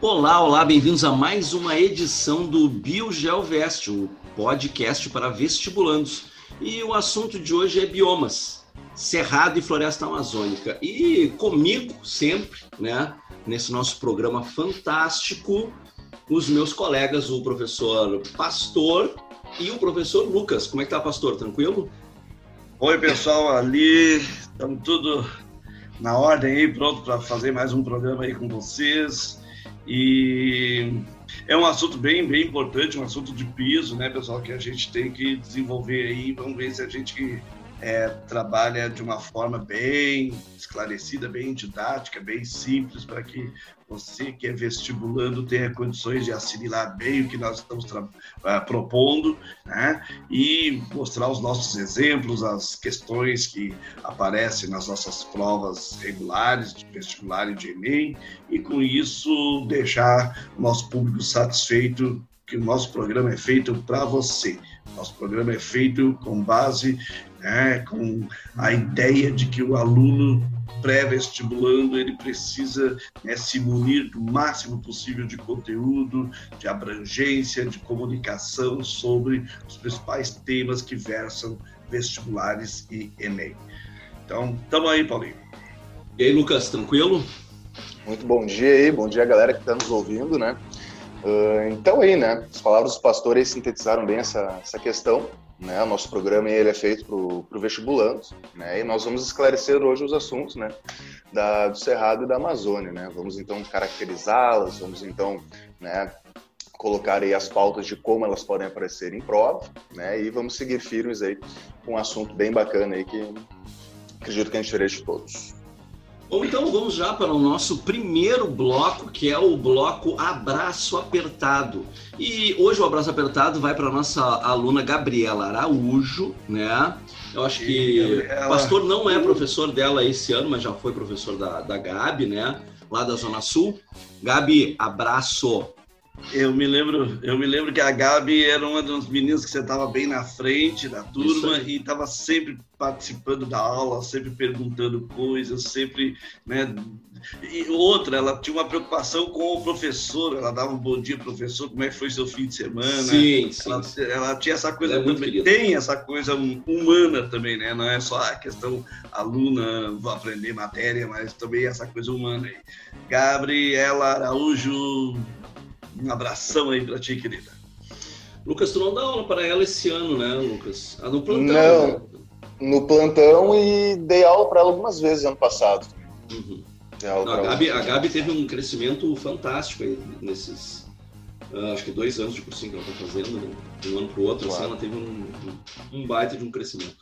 Olá, olá, bem-vindos a mais uma edição do BioGeoVest, o podcast para vestibulandos. E o assunto de hoje é biomas, cerrado e floresta amazônica. E comigo sempre, né, nesse nosso programa fantástico, os meus colegas, o professor Pastor e o professor Lucas. Como é que tá, Pastor? Tranquilo? Oi, pessoal, ali, estamos tudo na ordem aí, pronto para fazer mais um programa aí com vocês. E é um assunto bem, bem importante, um assunto de piso, né, pessoal, que a gente tem que desenvolver aí. Vamos ver se a gente é, trabalha de uma forma bem esclarecida, bem didática, bem simples, para que você que é vestibulando tenha condições de assimilar bem o que nós estamos uh, propondo, né? E mostrar os nossos exemplos, as questões que aparecem nas nossas provas regulares de vestibular e de Enem, e com isso deixar o nosso público satisfeito que o nosso programa é feito para você. Nosso programa é feito com base, né, com a ideia de que o aluno pré-vestibulando, ele precisa né, se munir do máximo possível de conteúdo, de abrangência, de comunicação sobre os principais temas que versam vestibulares e Enem. Então, tamo aí, Paulinho. E aí, Lucas, tranquilo? Muito bom dia aí, bom dia galera que está nos ouvindo, né? Uh, então aí, né? As palavras dos pastores sintetizaram bem essa, essa questão. Né? O nosso programa ele é feito para o vestibulando, né? E nós vamos esclarecer hoje os assuntos, né? Da, do Cerrado e da Amazônia, né? Vamos então caracterizá-las, vamos então, né? Colocar aí as pautas de como elas podem aparecer em prova, né? E vamos seguir firmes aí com um assunto bem bacana aí que acredito que a gente de todos. Bom, então vamos já para o nosso primeiro bloco, que é o bloco Abraço Apertado. E hoje o Abraço Apertado vai para a nossa aluna Gabriela Araújo, né? Eu acho que o pastor não é professor dela esse ano, mas já foi professor da, da Gabi, né? Lá da Zona Sul. Gabi, abraço. Eu me lembro, eu me lembro que a Gabi era uma das meninas que sentava bem na frente da turma e estava sempre participando da aula, sempre perguntando coisas, sempre, né? E outra, ela tinha uma preocupação com o professor, ela dava um bom dia, professor, como é que foi seu fim de semana? Sim, sim. Ela, ela tinha essa coisa, é também, tem essa coisa humana também, né? Não é só a questão aluna, vou aprender matéria, mas também essa coisa humana aí. Gabriela Araújo, um abração aí para ti, querida. Lucas, tu não dá aula para ela esse ano, né, Lucas? Ah, no plantão. Não, né? no plantão e dei aula para ela algumas vezes ano passado. Uhum. Não, a, Gabi, a Gabi teve um crescimento fantástico aí nesses, uh, acho que dois anos de cursinho que ela está fazendo, né? de um ano para o outro, assim, ela teve um, um, baita de um crescimento.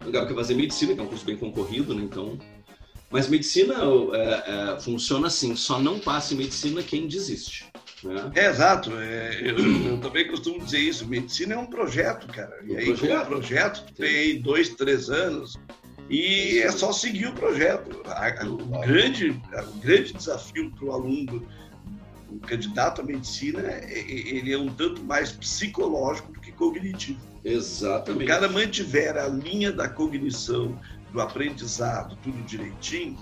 A Gabi quer fazer medicina, que é um curso bem concorrido, né? Então, mas medicina é, é, funciona assim, só não passa em medicina quem desiste. Né? É, exato. É, eu, eu, também costumo dizer isso. Medicina é um projeto, cara. E um aí, projeto. como um projeto, tem dois, três anos, e é só seguir o projeto. O grande, o grande desafio para o aluno, o candidato à medicina, ele é um tanto mais psicológico do que cognitivo. Exatamente. Se o cara mantiver a linha da cognição, do aprendizado, tudo direitinho,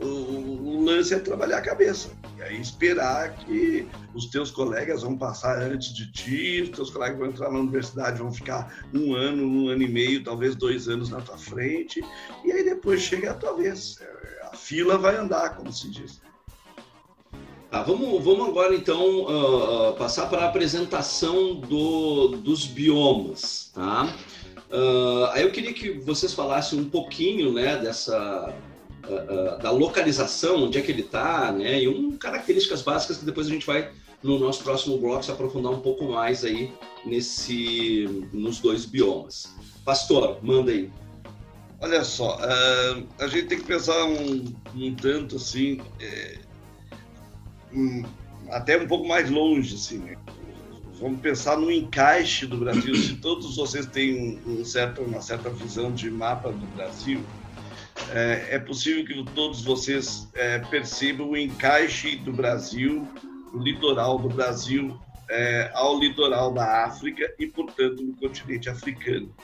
o, o, lance é trabalhar a cabeça. E aí esperar que os teus colegas vão passar antes de ti, os teus colegas vão entrar na universidade, vão ficar um ano, um ano e meio, talvez dois anos na tua frente, e aí depois chega a tua vez. A fila vai andar, como se diz. Tá, vamos, vamos agora então uh, passar para a apresentação do, dos biomas, tá? Uh, aí eu queria que vocês falassem um pouquinho, né, dessa uh, da localização, onde é que ele está, né? E um, características básicas que depois a gente vai, no nosso próximo bloco, se aprofundar um pouco mais aí nesse, nos dois biomas. Pastor, manda aí. Olha só, uh, a gente tem que pensar um, um tanto assim, é, um, até um pouco mais longe, assim, né? Vamos pensar no encaixe do Brasil. Se todos vocês têm um certo, uma certa visão de mapa do Brasil, é, é possível que todos vocês é, percebam o encaixe do Brasil litoral do Brasil é, ao litoral da África e, portanto, no continente africano.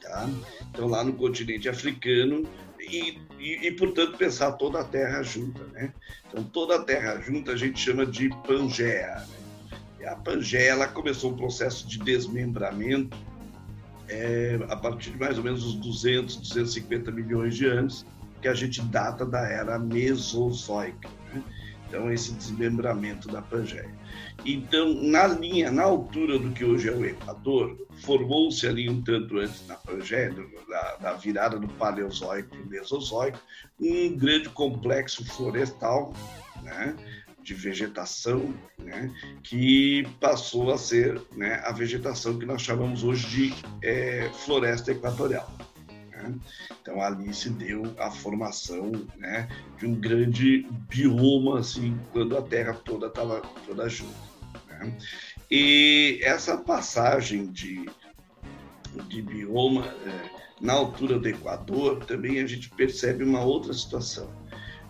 Tá? Então, lá no continente africano, e, e, e, portanto, pensar toda a Terra junta. Né? Então, toda a Terra junta a gente chama de Pangeia. Né? E a Pangeia ela começou um processo de desmembramento é, a partir de mais ou menos os 200, 250 milhões de anos, que a gente data da era Mesozoica. Né? Então, esse desmembramento da Pangeia. Então, na linha, na altura do que hoje é o Equador, formou-se ali um tanto antes da Pangeia, da, da virada do Paleozoico para o Mesozoico, um grande complexo florestal, né? De vegetação, né, que passou a ser né, a vegetação que nós chamamos hoje de é, floresta equatorial. Né? Então ali se deu a formação né, de um grande bioma, assim, quando a Terra toda estava toda junta. Né? E essa passagem de, de bioma é, na altura do Equador, também a gente percebe uma outra situação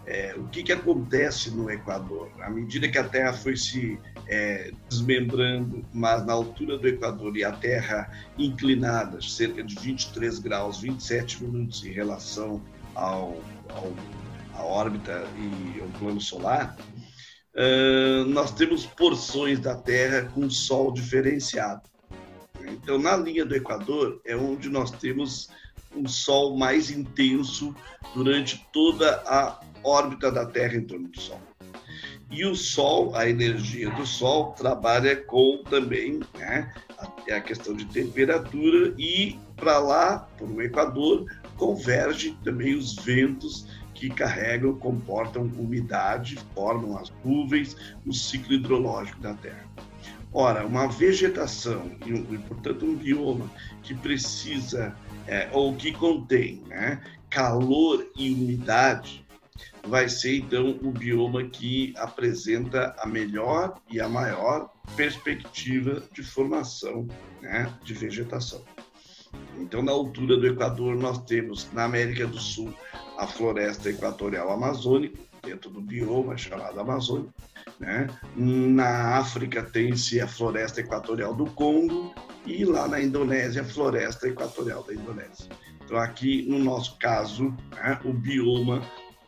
é, o que, que acontece no Equador? À medida que a Terra foi se é, desmembrando, mas na altura do Equador e a Terra inclinada, cerca de 23 graus, 27 minutos em relação ao, ao à órbita e ao plano solar, uh, nós temos porções da Terra com sol diferenciado. Então, na linha do Equador é onde nós temos um sol mais intenso durante toda a órbita da Terra em torno do Sol. E o Sol, a energia do Sol, trabalha com também né, a, a questão de temperatura e para lá, para o Equador, converge também os ventos que carregam, comportam umidade, formam as nuvens, o ciclo hidrológico da Terra. Ora, uma vegetação e, portanto, um bioma que precisa é, ou que contém né, calor e umidade, vai ser então o bioma que apresenta a melhor e a maior perspectiva de formação né, de vegetação. Então, na altura do Equador, nós temos na América do Sul a floresta equatorial amazônica, dentro do bioma chamado Amazônia. Né? Na África tem-se a floresta equatorial do Congo e lá na Indonésia a floresta equatorial da Indonésia. Então, aqui no nosso caso, né, o bioma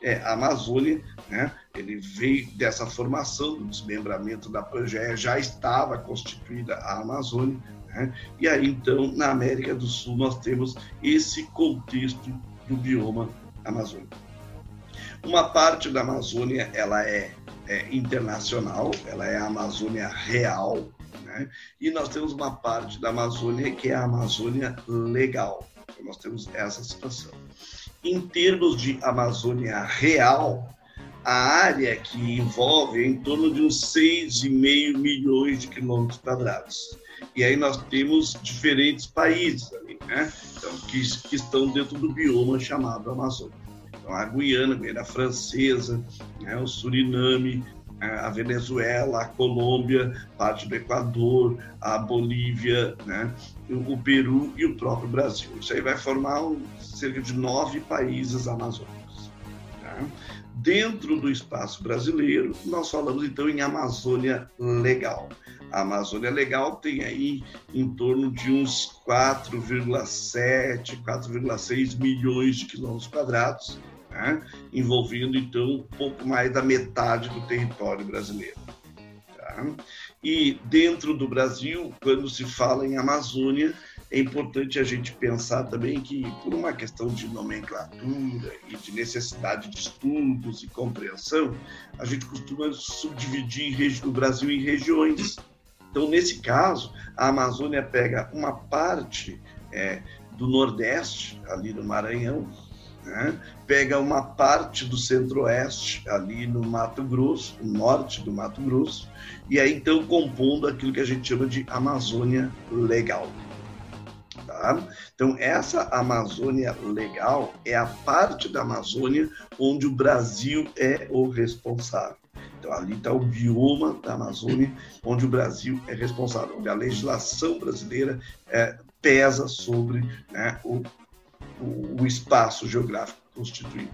é a Amazônia, né? ele veio dessa formação do desmembramento da Pangeia, já estava constituída a Amazônia, né? e aí então na América do Sul nós temos esse contexto do bioma amazônico. Uma parte da Amazônia ela é, é internacional, ela é a Amazônia real, né? e nós temos uma parte da Amazônia que é a Amazônia legal. Então, nós temos essa situação. Em termos de Amazônia real, a área que envolve é em torno de uns 6,5 milhões de quilômetros quadrados. E aí nós temos diferentes países ali, né? Então, que, que estão dentro do bioma chamado Amazônia. Então, a Guiana, a Guiana Francesa, né? o Suriname? A Venezuela, a Colômbia, parte do Equador, a Bolívia, né? o Peru e o próprio Brasil. Isso aí vai formar cerca de nove países amazônicos. Tá? Dentro do espaço brasileiro, nós falamos então em Amazônia Legal. A Amazônia Legal tem aí em torno de uns 4,7, 4,6 milhões de quilômetros quadrados, né? envolvendo então um pouco mais da metade do território brasileiro. Tá? E dentro do Brasil, quando se fala em Amazônia, é importante a gente pensar também que, por uma questão de nomenclatura e de necessidade de estudos e compreensão, a gente costuma subdividir o Brasil em regiões. Então, nesse caso, a Amazônia pega uma parte é, do Nordeste, ali no Maranhão, né? pega uma parte do Centro-Oeste, ali no Mato Grosso, norte do Mato Grosso, e aí então compondo aquilo que a gente chama de Amazônia Legal. Tá? Então, essa Amazônia legal é a parte da Amazônia onde o Brasil é o responsável. Então, ali está o bioma da Amazônia, onde o Brasil é responsável, onde a legislação brasileira é, pesa sobre né, o, o, espaço geográfico constituído.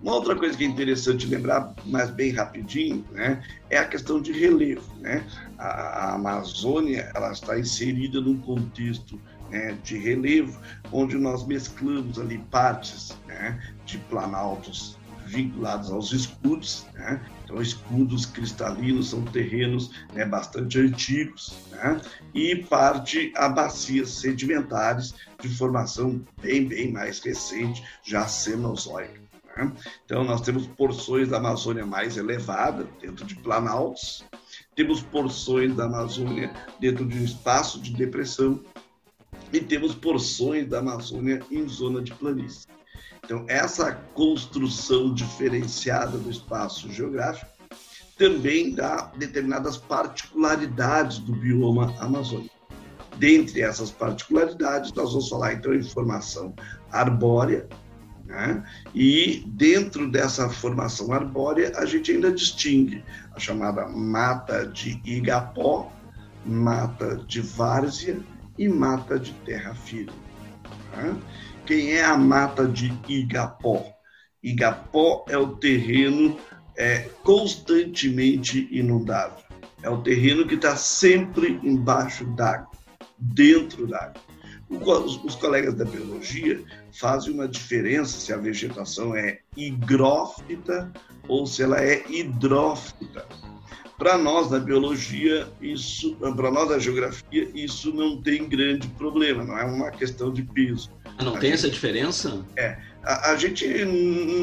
Uma outra coisa que é interessante lembrar, mas bem rapidinho, né, é a questão de relevo. Né? A, a Amazônia ela está inserida num contexto né, de relevo, onde nós mesclamos ali partes né, de planaltos vinculados aos escudos. Né? Então, escudos cristalinos são terrenos né, bastante antigos né? e parte a bacias sedimentares de formação bem, bem mais recente, já cenozoica. Né? Então, nós temos porções da Amazônia mais elevada, dentro de planaltos, temos porções da Amazônia dentro de um espaço de depressão e temos porções da Amazônia em zona de planície. Então, essa construção diferenciada do espaço geográfico também dá determinadas particularidades do bioma amazônico. Dentre essas particularidades, nós vamos falar então em formação arbórea, né? E dentro dessa formação arbórea, a gente ainda distingue a chamada mata de igapó, mata de várzea e mata de terra firme. Né? Quem é a mata de igapó? Igapó é o terreno é, constantemente inundado. É o terreno que está sempre embaixo d'água, dentro d'água. Os, colegas da biologia fazem uma diferença se a vegetação é higrófita ou se ela é hidrófita. Para nós da biologia, isso, para nós da geografia, isso não tem grande problema, não é uma questão de peso. Não a tem gente, essa diferença? É. A, a gente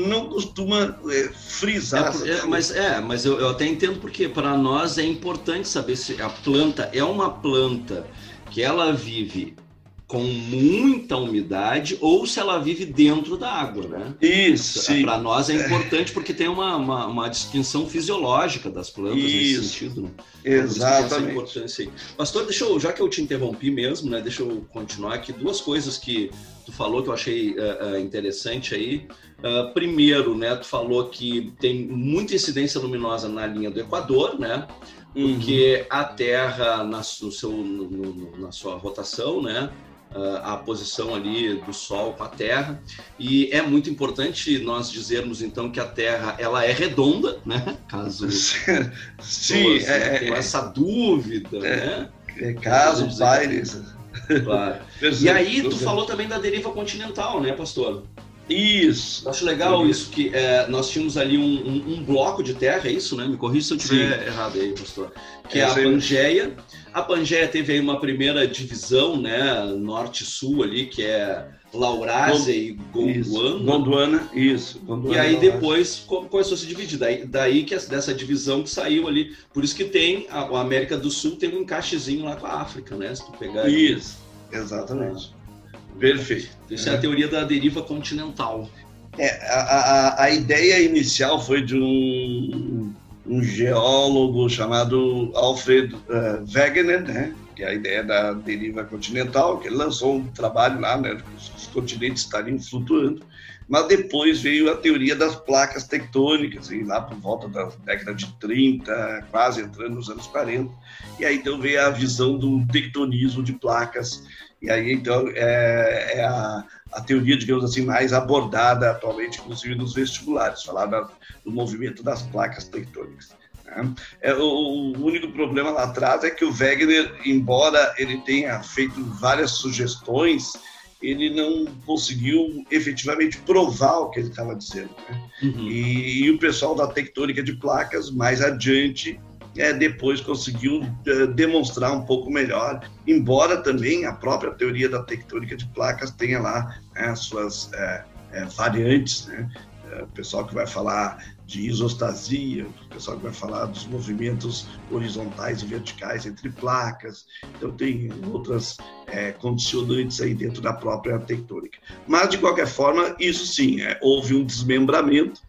não costuma é, frisar. É, é, mas é, mas eu, eu até entendo porque para nós é importante saber se a planta é uma planta que ela vive com muita umidade ou se ela vive dentro da água, né? Isso. Para nós é importante porque tem uma, uma, uma, distinção fisiológica das plantas Isso. nesse sentido. Né? Exatamente. importância aí. Pastor, deixa eu, já que eu te interrompi mesmo, né? Deixa eu continuar aqui. Duas coisas que tu falou que eu achei uh, interessante aí. Uh, primeiro, né? Tu falou que tem muita incidência luminosa na linha do Equador, né? Porque uhum. a Terra, na, no seu, no, na sua rotação, né? A posição ali do Sol com a Terra e é muito importante nós dizermos então que a Terra ela é redonda, né? Caso sim, é, tem é, essa dúvida, é, né? É, caso Paires. Claro. e aí tu falou também da deriva continental, né, pastor? Isso. Eu acho legal isso, que é, nós tínhamos ali um, um, um, bloco de terra, é isso, né? Me corrija se eu estiver errado aí, pastor. Que é, é a Pangeia. A Pangeia teve aí uma primeira divisão, né? Norte-sul ali, que é Laurásia e Gondwana. Gondwana, isso. Gondwana, e aí depois começou a se dividir. Daí, daí que dessa divisão que saiu ali. Por isso que tem, a, a América do Sul tem um encaixezinho lá com a África, né? Se tu pegar. Isso, exatamente. Perfeito. Isso é. é a teoria da deriva continental. É, a, a, a ideia inicial foi de um, um geólogo chamado Alfred uh, Wegener, né? que é a ideia da deriva continental, que ele lançou um trabalho lá, né? os, os continentes estariam flutuando, mas depois veio a teoria das placas tectônicas, e lá por volta da década de 30, quase entrando nos anos 40, e aí então veio a visão do tectonismo de placas e aí, então, é, é a, a, teoria, digamos assim, mais abordada atualmente, inclusive nos vestibulares, falar da, do movimento das placas tectônicas. Né? É, o, o, único problema lá atrás é que o Wegener, embora ele tenha feito várias sugestões, ele não conseguiu efetivamente provar o que ele estava dizendo. Né? Uhum. E, e o pessoal da tectônica de placas, mais adiante, é, depois conseguiu é, demonstrar um pouco melhor, embora também a própria teoria da tectônica de placas tenha lá né, as suas é, é variantes, né? É, o pessoal que vai falar de isostasia, o pessoal vai falar dos movimentos horizontais e verticais entre placas, então tem outras é, condicionantes aí dentro da própria tectônica. Mas, de qualquer forma, isso sim, houve um desmembramento,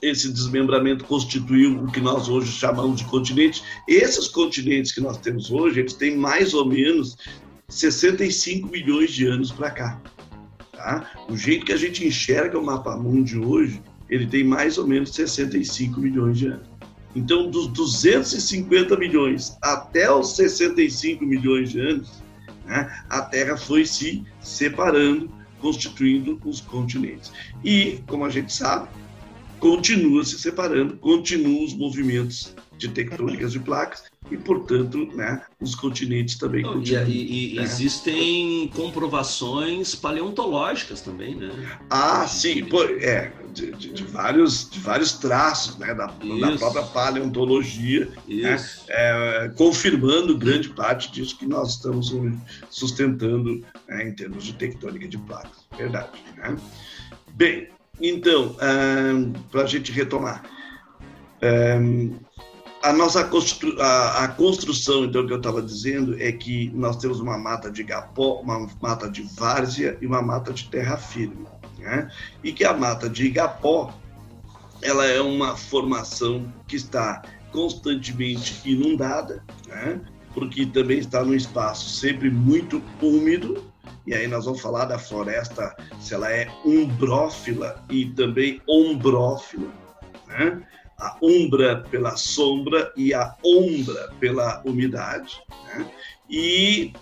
esse desmembramento constituiu o que nós hoje chamamos de continentes. Esses continentes que nós temos hoje, eles têm mais ou menos 65 milhões de anos para cá. Tá? O jeito que a gente enxerga o mapa mundi hoje, ele tem mais ou menos 65 milhões de anos. Então, dos 250 milhões até os 65 milhões de anos, né, a Terra foi se separando constituindo os continentes. E, como a gente sabe, continua se separando, continuam os movimentos de tectônicas de placas e, portanto, né, os continentes também Não, continuam. E, e né? existem comprovações paleontológicas também, né? Ah, sim, pô, é, de, de, de, vários, de vários traços né, da, da própria paleontologia, né, é, confirmando grande parte disso que nós estamos sustentando né, em termos de tectônica de placas. Verdade. Né? Bem, então, para a gente retomar, a nossa constru a, a, construção, então, que eu estava dizendo, é que nós temos uma mata de igapó, uma mata de várzea e uma mata de terra firme. Né? E que a mata de igapó, ela é uma formação que está constantemente inundada, né? porque também está num espaço sempre muito úmido, e aí nós vamos falar da floresta, se ela é umbrófila e também ombrófila, né? A umbra pela sombra e a ombra pela umidade, né? E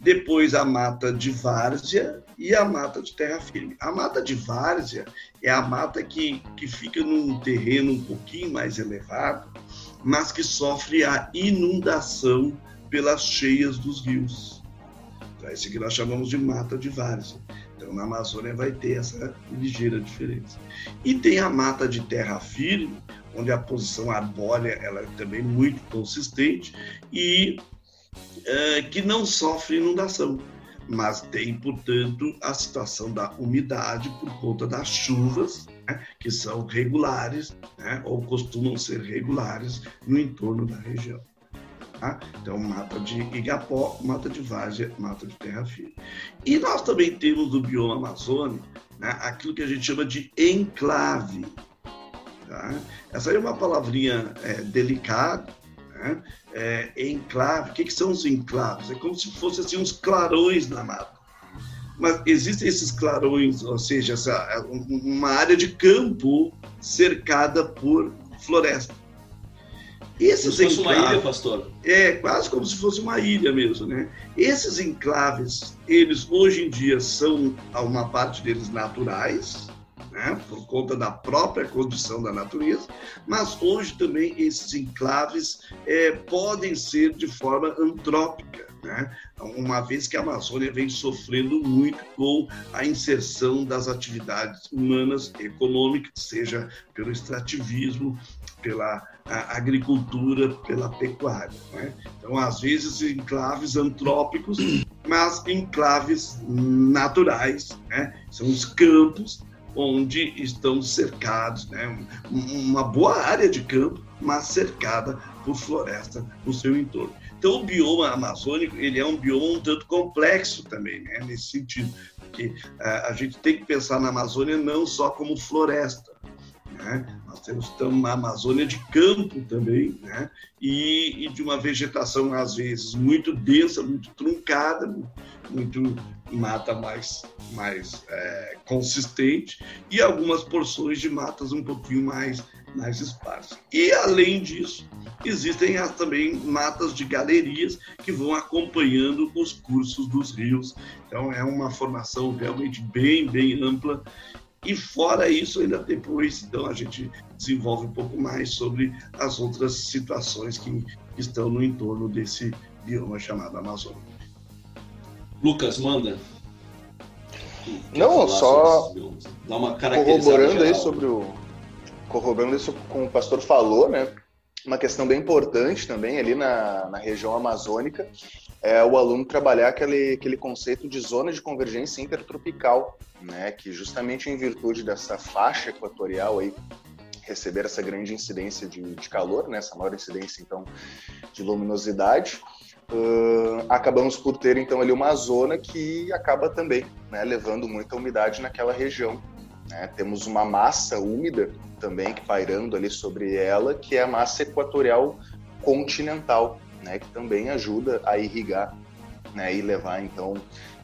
depois a mata de várzea e a mata de terra firme. A mata de várzea é a mata que, que fica num terreno um pouquinho mais elevado, mas que sofre a inundação pelas cheias dos rios. É isso que nós chamamos de mata de várzea. Então, na Amazônia vai ter essa ligeira diferença. E tem a mata de terra firme, onde a posição arbórea ela é também muito consistente e é, que não sofre inundação, mas tem, portanto, a situação da umidade por conta das chuvas, né, que são regulares, né, ou costumam ser regulares no entorno da região. Tá? Então, mata de igapó, mata de várzea, mata de terra firme. E nós também temos no bioma amazônico né, aquilo que a gente chama de enclave. Tá? Essa aí é uma palavrinha é, delicada, né? é, enclave. O que, que, são os enclaves? É como se fossem assim, uns clarões na mata. Mas existem esses clarões, ou seja, essa, uma área de campo cercada por floresta. Esses como se fosse uma ilha, pastor? É, quase como se fosse uma ilha mesmo, né? Esses enclaves, eles hoje em dia são, uma parte deles naturais, né? por conta da própria condição da natureza, mas hoje também esses enclaves é, podem ser de forma antrópica, né? uma vez que a Amazônia vem sofrendo muito com a inserção das atividades humanas econômicas, seja pelo extrativismo, pela agricultura, pela pecuária. Né? Então, às vezes, enclaves antrópicos, mas enclaves naturais, né? são os campos onde estão cercados, né? uma boa área de campo, mas cercada por floresta no seu entorno. Então, o bioma amazônico ele é um bioma um tanto complexo também, né? nesse sentido, porque uh, a gente tem que pensar na Amazônia não só como floresta, né? Nós temos então, uma Amazônia de campo também, né? e, e, de uma vegetação, às vezes, muito densa, muito truncada, muito mata mais, mais é, consistente, e algumas porções de matas um pouquinho mais, mais esparsas. E, além disso, existem as, também matas de galerias que vão acompanhando os cursos dos rios. Então, é uma formação realmente bem, bem ampla e fora isso, ainda depois, então, a gente desenvolve um pouco mais sobre as outras situações que estão no entorno desse bioma chamado Amazônia. Lucas, manda. Não, só Dá uma corroborando aí sobre o corroborando isso com o pastor falou, né? Uma questão bem importante também ali na, na região amazônica é o aluno trabalhar aquele, aquele conceito de zona de convergência intertropical, né, que justamente em virtude dessa faixa equatorial aí receber essa grande incidência de, de calor, né, essa maior incidência então de luminosidade, uh, acabamos por ter então ali uma zona que acaba também né, levando muita umidade naquela região. Né? Temos uma massa úmida também que pairando ali sobre ela, que é a massa equatorial continental, né, que também ajuda a irrigar né, e levar então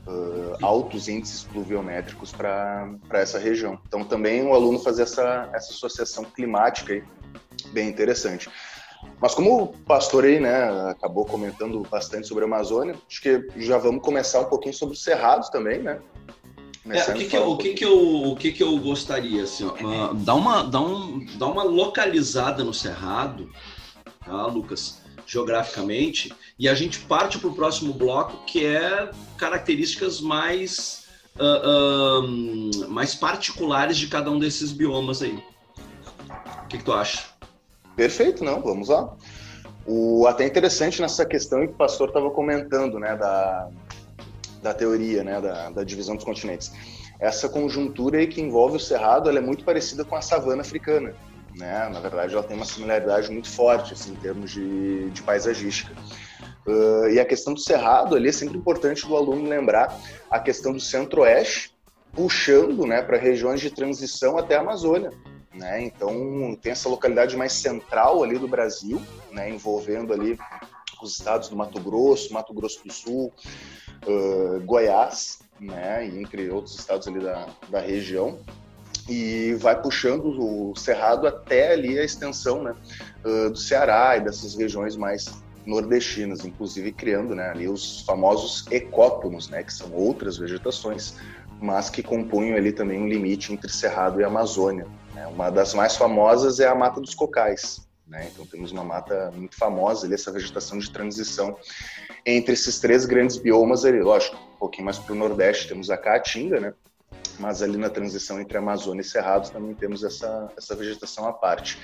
uh, altos índices pluviométricos para essa região. Então também o aluno fazer essa, essa associação climática aí, bem interessante. Mas como o pastor aí, né, acabou comentando bastante sobre a Amazônia, acho que já vamos começar um pouquinho sobre os cerrados também, né? É, o que, que, eu, o, que, que, eu, o que, que eu gostaria? Assim, ó, uh, dá, uma, dá, um, dá uma localizada no Cerrado, tá, Lucas? Geograficamente, e a gente parte para o próximo bloco, que é características mais, uh, uh, mais particulares de cada um desses biomas aí. O que, que tu acha? Perfeito, não, vamos lá. O, até interessante nessa questão que o pastor estava comentando, né, da, da teoria, né, da, da divisão dos continentes. Essa conjuntura que envolve o cerrado, ela é muito parecida com a savana africana, né? Na verdade, ela tem uma similaridade muito forte, assim, em termos de, de paisagística. Uh, e a questão do cerrado ali é sempre importante do aluno lembrar a questão do centro-oeste, puxando, né, para regiões de transição até a Amazônia, né? Então tem essa localidade mais central ali do Brasil, né, envolvendo ali os estados do Mato Grosso, Mato Grosso do Sul, uh, Goiás, né, entre outros estados ali da, da região, e vai puxando o cerrado até ali a extensão né, uh, do Ceará e dessas regiões mais nordestinas, inclusive criando né, ali os famosos ecótonos, né, que são outras vegetações, mas que compunham ali também um limite entre Cerrado e Amazônia. Né. Uma das mais famosas é a Mata dos Cocais, né? Então temos uma mata muito famosa ali, essa vegetação de transição entre esses três grandes biomas ali. Lógico, um pouquinho mais para o nordeste temos a Caatinga, né? mas ali na transição entre Amazônia e Cerrado também temos essa, essa vegetação à parte.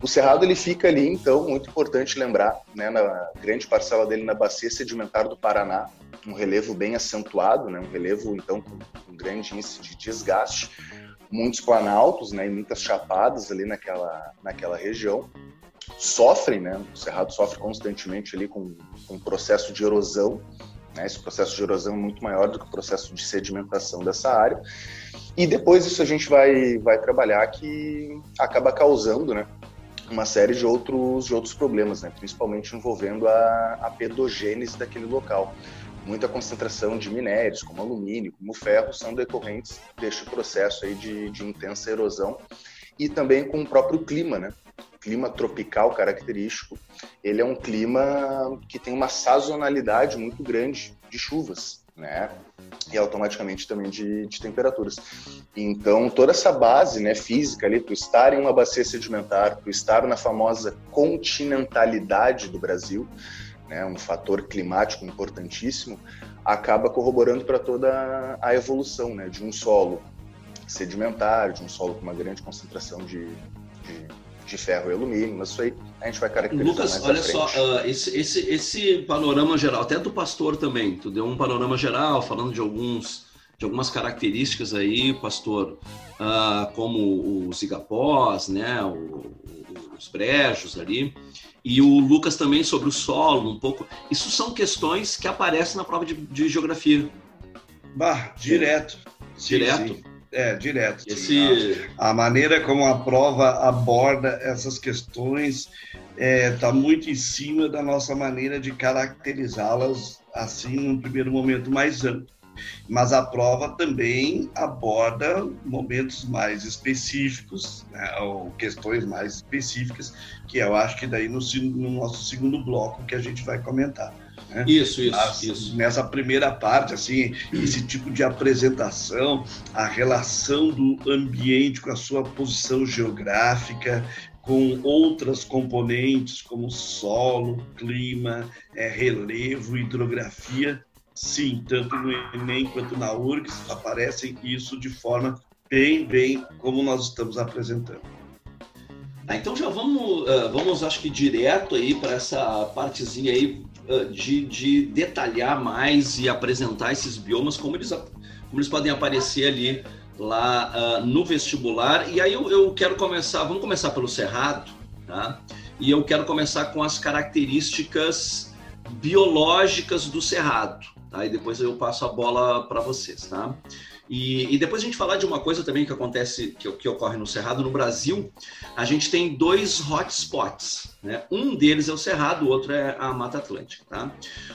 O Cerrado ele fica ali, então, muito importante lembrar, né, na grande parcela dele na bacia sedimentar do Paraná, um relevo bem acentuado, né, um relevo, então, com um grande índice de desgaste, muitos planaltos né, e muitas chapadas ali naquela, naquela região. Sofrem, né, o Cerrado sofre constantemente ali com, com um processo de erosão, né, esse processo de erosão é muito maior do que o processo de sedimentação dessa área. E depois isso a gente vai, vai trabalhar que acaba causando né, uma série de outros, de outros problemas, né, principalmente envolvendo a, a pedogênese daquele local muita concentração de minérios, como alumínio, como ferro, são decorrentes deste processo aí de, de intensa erosão e também com o próprio clima, né? clima tropical característico, ele é um clima que tem uma sazonalidade muito grande de chuvas, né? E automaticamente também de, de temperaturas. Então, toda essa base né, física ali, tu estar em uma bacia sedimentar, tu estar na famosa continentalidade do Brasil, né, um fator climático importantíssimo, acaba corroborando para toda a evolução né, de um solo sedimentar, de um solo com uma grande concentração de, de, de ferro e alumínio, mas isso aí a gente vai caracterizar Lucas, olha só, uh, esse, esse, esse panorama geral, até do pastor também, tu deu um panorama geral falando de alguns de algumas características aí, pastor, uh, como os igapós, né, o, os brejos ali, e o Lucas também sobre o solo, um pouco. Isso são questões que aparecem na prova de, de geografia. Bah, direto. Direto? Sim, sim. É, direto. Esse... A, a, maneira como a prova aborda essas questões está é, tá muito em cima da nossa maneira de caracterizá-las assim num primeiro momento mais amplo mas a prova também aborda momentos mais específicos, né, ou questões mais específicas, que eu acho que daí no, no nosso segundo bloco que a gente vai comentar. Né? Isso, isso, Mas, isso. Nessa primeira parte, assim, esse tipo de apresentação, a relação do ambiente com a sua posição geográfica, com outras componentes como solo, clima, é, relevo, hidrografia, Sim, tanto no Enem quanto na URGS aparecem isso de forma bem, bem como nós estamos apresentando. Ah, então já vamos, uh, vamos acho que direto aí para essa partezinha aí uh, de, de detalhar mais e apresentar esses biomas como eles, como eles podem aparecer ali lá uh, no vestibular. E aí eu, eu quero começar, vamos começar pelo Cerrado, tá? E eu quero começar com as características biológicas do Cerrado. Tá? E depois eu passo a bola para vocês, tá? E, e, depois a gente falar de uma coisa também que acontece, que, que, ocorre no Cerrado. No Brasil, a gente tem dois hotspots. Né? Um deles é o Cerrado, o outro é a Mata Atlântica. Tá?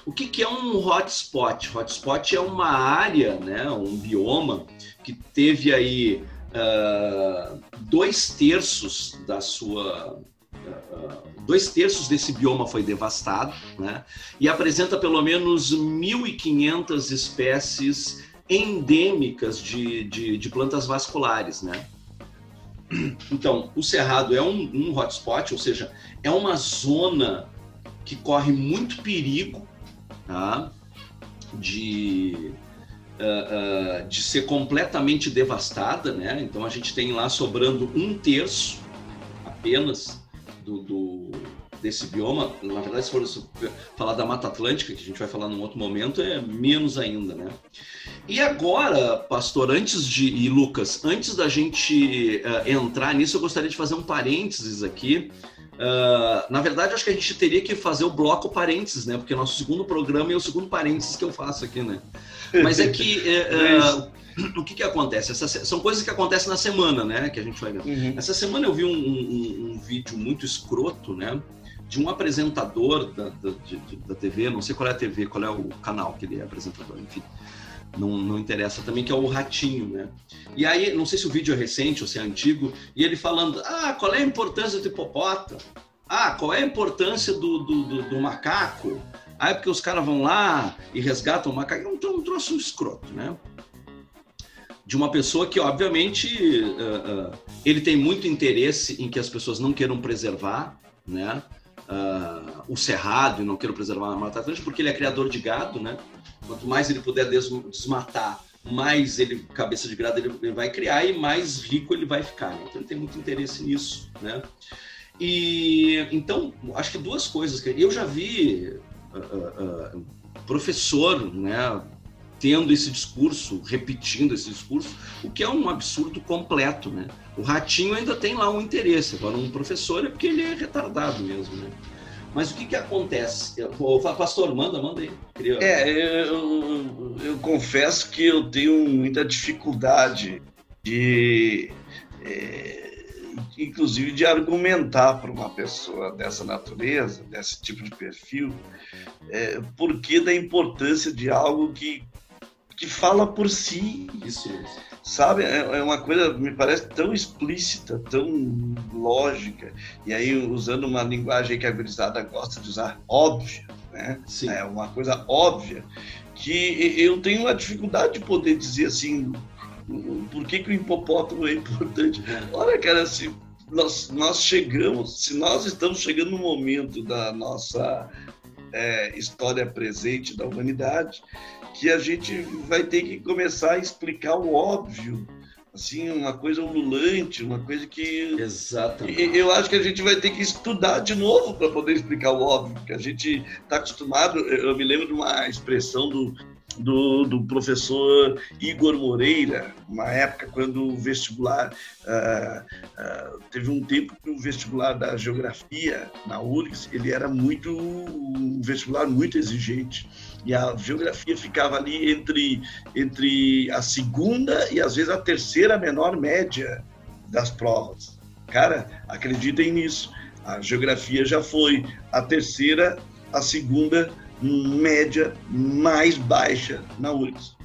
O que, que é um hotspot? Hotspot é uma área, né? um bioma, que teve aí uh, dois terços da sua dois terços desse bioma foi devastado, né? E apresenta pelo menos 1.500 espécies endêmicas de, de, de plantas vasculares, né? Então, o Cerrado é um, um hotspot, ou seja, é uma zona que corre muito perigo tá? de, uh, uh, de ser completamente devastada, né? Então a gente tem lá sobrando um terço apenas do, do desse bioma. Na verdade, se for falar da Mata Atlântica, que a gente vai falar num outro momento, é menos ainda, né? E agora, pastor, antes de e Lucas, antes da gente uh, entrar nisso, eu gostaria de fazer um parênteses aqui. Uh, na verdade, acho que a gente teria que fazer o bloco parênteses, né? Porque nosso segundo programa é o segundo parênteses que eu faço aqui, né? Mas é que uh, o que, que acontece? Essas, são coisas que acontecem na semana, né? Que a gente vai ver. Uhum. Essa semana eu vi um, um, um, vídeo muito escroto, né? De um apresentador da, da, de, da TV, não sei qual é a TV, qual é o canal que ele é apresentador, enfim não, não interessa também, que é o Ratinho, né? E aí, não sei se o vídeo é recente ou se é antigo, e ele falando, ah, qual é a importância do hipopótamo? Ah, qual é a importância do, do, do, do macaco? Ah, é porque os caras vão lá e resgatam o macaco. É um, um troço escroto, né? De uma pessoa que, obviamente, uh, uh, ele tem muito interesse em que as pessoas não queiram preservar, né? Uh, o cerrado e não queiram preservar a Mata Atlântica, porque ele é criador de gado, né? Quanto mais ele puder desmatar, mais ele, cabeça de grado, ele vai criar e mais rico ele vai ficar. Né? Então ele tem muito interesse nisso, né? E então acho que duas coisas eu já vi uh, uh, professor, né, tendo esse discurso, repetindo esse discurso, o que é um absurdo completo, né? O ratinho ainda tem lá um interesse, agora um professor é porque ele é retardado mesmo, né? Mas o que, que acontece? O pastor, manda, manda aí. Queria... É, eu, eu, confesso que eu tenho muita dificuldade de, é, inclusive, de argumentar para uma pessoa dessa natureza, desse tipo de perfil, é, que da importância de algo que, que fala por si. Isso, sabe? É, é uma coisa, me parece tão explícita, tão lógica. E aí, usando uma linguagem que a gurizada gosta de usar, óbvia, né? Sim. É uma coisa óbvia, que eu tenho uma dificuldade de poder dizer assim, por que, que o hipopótamo é importante? É. Olha, cara, se nós, nós chegamos, se nós estamos chegando no momento da nossa é, história presente da humanidade, que a gente vai ter que começar a explicar o óbvio, assim, uma coisa ululante, uma coisa que. Exatamente. Eu acho que a gente vai ter que estudar de novo para poder explicar o óbvio, porque a gente está acostumado. Eu me lembro de uma expressão do, do, do, professor Igor Moreira, uma época quando o vestibular. Uh, uh, teve um tempo que o vestibular da geografia na URGS ele era muito. um vestibular muito exigente e a geografia ficava ali entre, entre a segunda e às vezes a terceira menor média das provas. Cara, acreditem nisso. A geografia já foi a terceira, a segunda média mais baixa na URGS.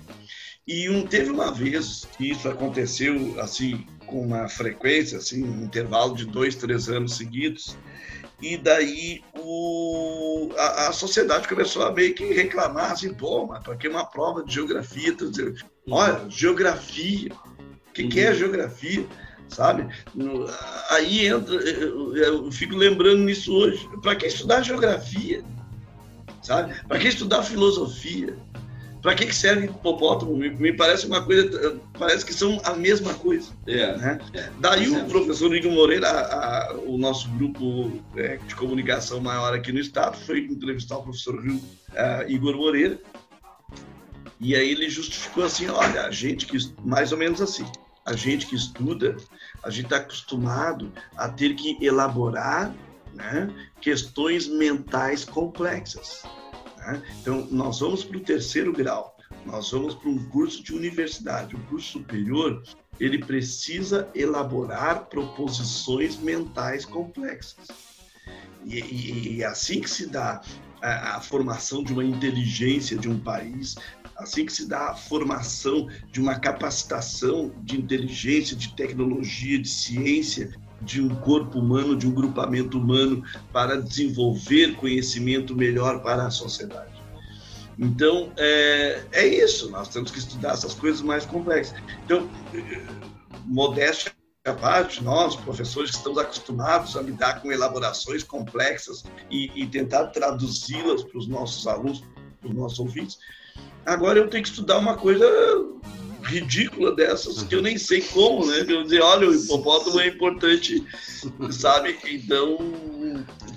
E um, teve uma vez que isso aconteceu assim com uma frequência, assim, um intervalo de dois, três anos seguidos, e daí o, a, a, sociedade começou a meio que reclamar assim, pô, mas para que uma prova de geografia? Dizendo, olha, geografia, o que, que é uhum. geografia? Sabe? Aí entra, eu, eu fico lembrando nisso hoje. Para que estudar geografia? Sabe? Para que estudar filosofia? Para que, que serve hipopótamo? Me, me, parece uma coisa, parece que são a mesma coisa. É, né? É, Daí o professor Igor Moreira, a, a, o nosso grupo é, de comunicação maior aqui no estado, foi entrevistar o professor Rio, a, Igor Moreira. E aí ele justificou assim: olha, a gente que, mais ou menos assim, a gente que estuda, a gente está acostumado a ter que elaborar né, questões mentais complexas. Né? Então, nós vamos para o terceiro grau, nós vamos para um curso de universidade, um curso superior, ele precisa elaborar proposições mentais complexas. E, e, e assim que se dá a, a, formação de uma inteligência de um país, assim que se dá a formação de uma capacitação de inteligência, de tecnologia, de ciência, de um corpo humano, de um grupamento humano para desenvolver conhecimento melhor para a sociedade. Então, é, é isso, nós temos que estudar essas coisas mais complexas. Então, modéstia à parte, nós, professores, estamos acostumados a lidar com elaborações complexas e, e tentar traduzi-las para os nossos alunos, para os nossos ouvintes. Agora eu tenho que estudar uma coisa ridícula dessas que eu nem sei como, né? Eu dizer, olha, o hipopótamo é importante, sabe? Então,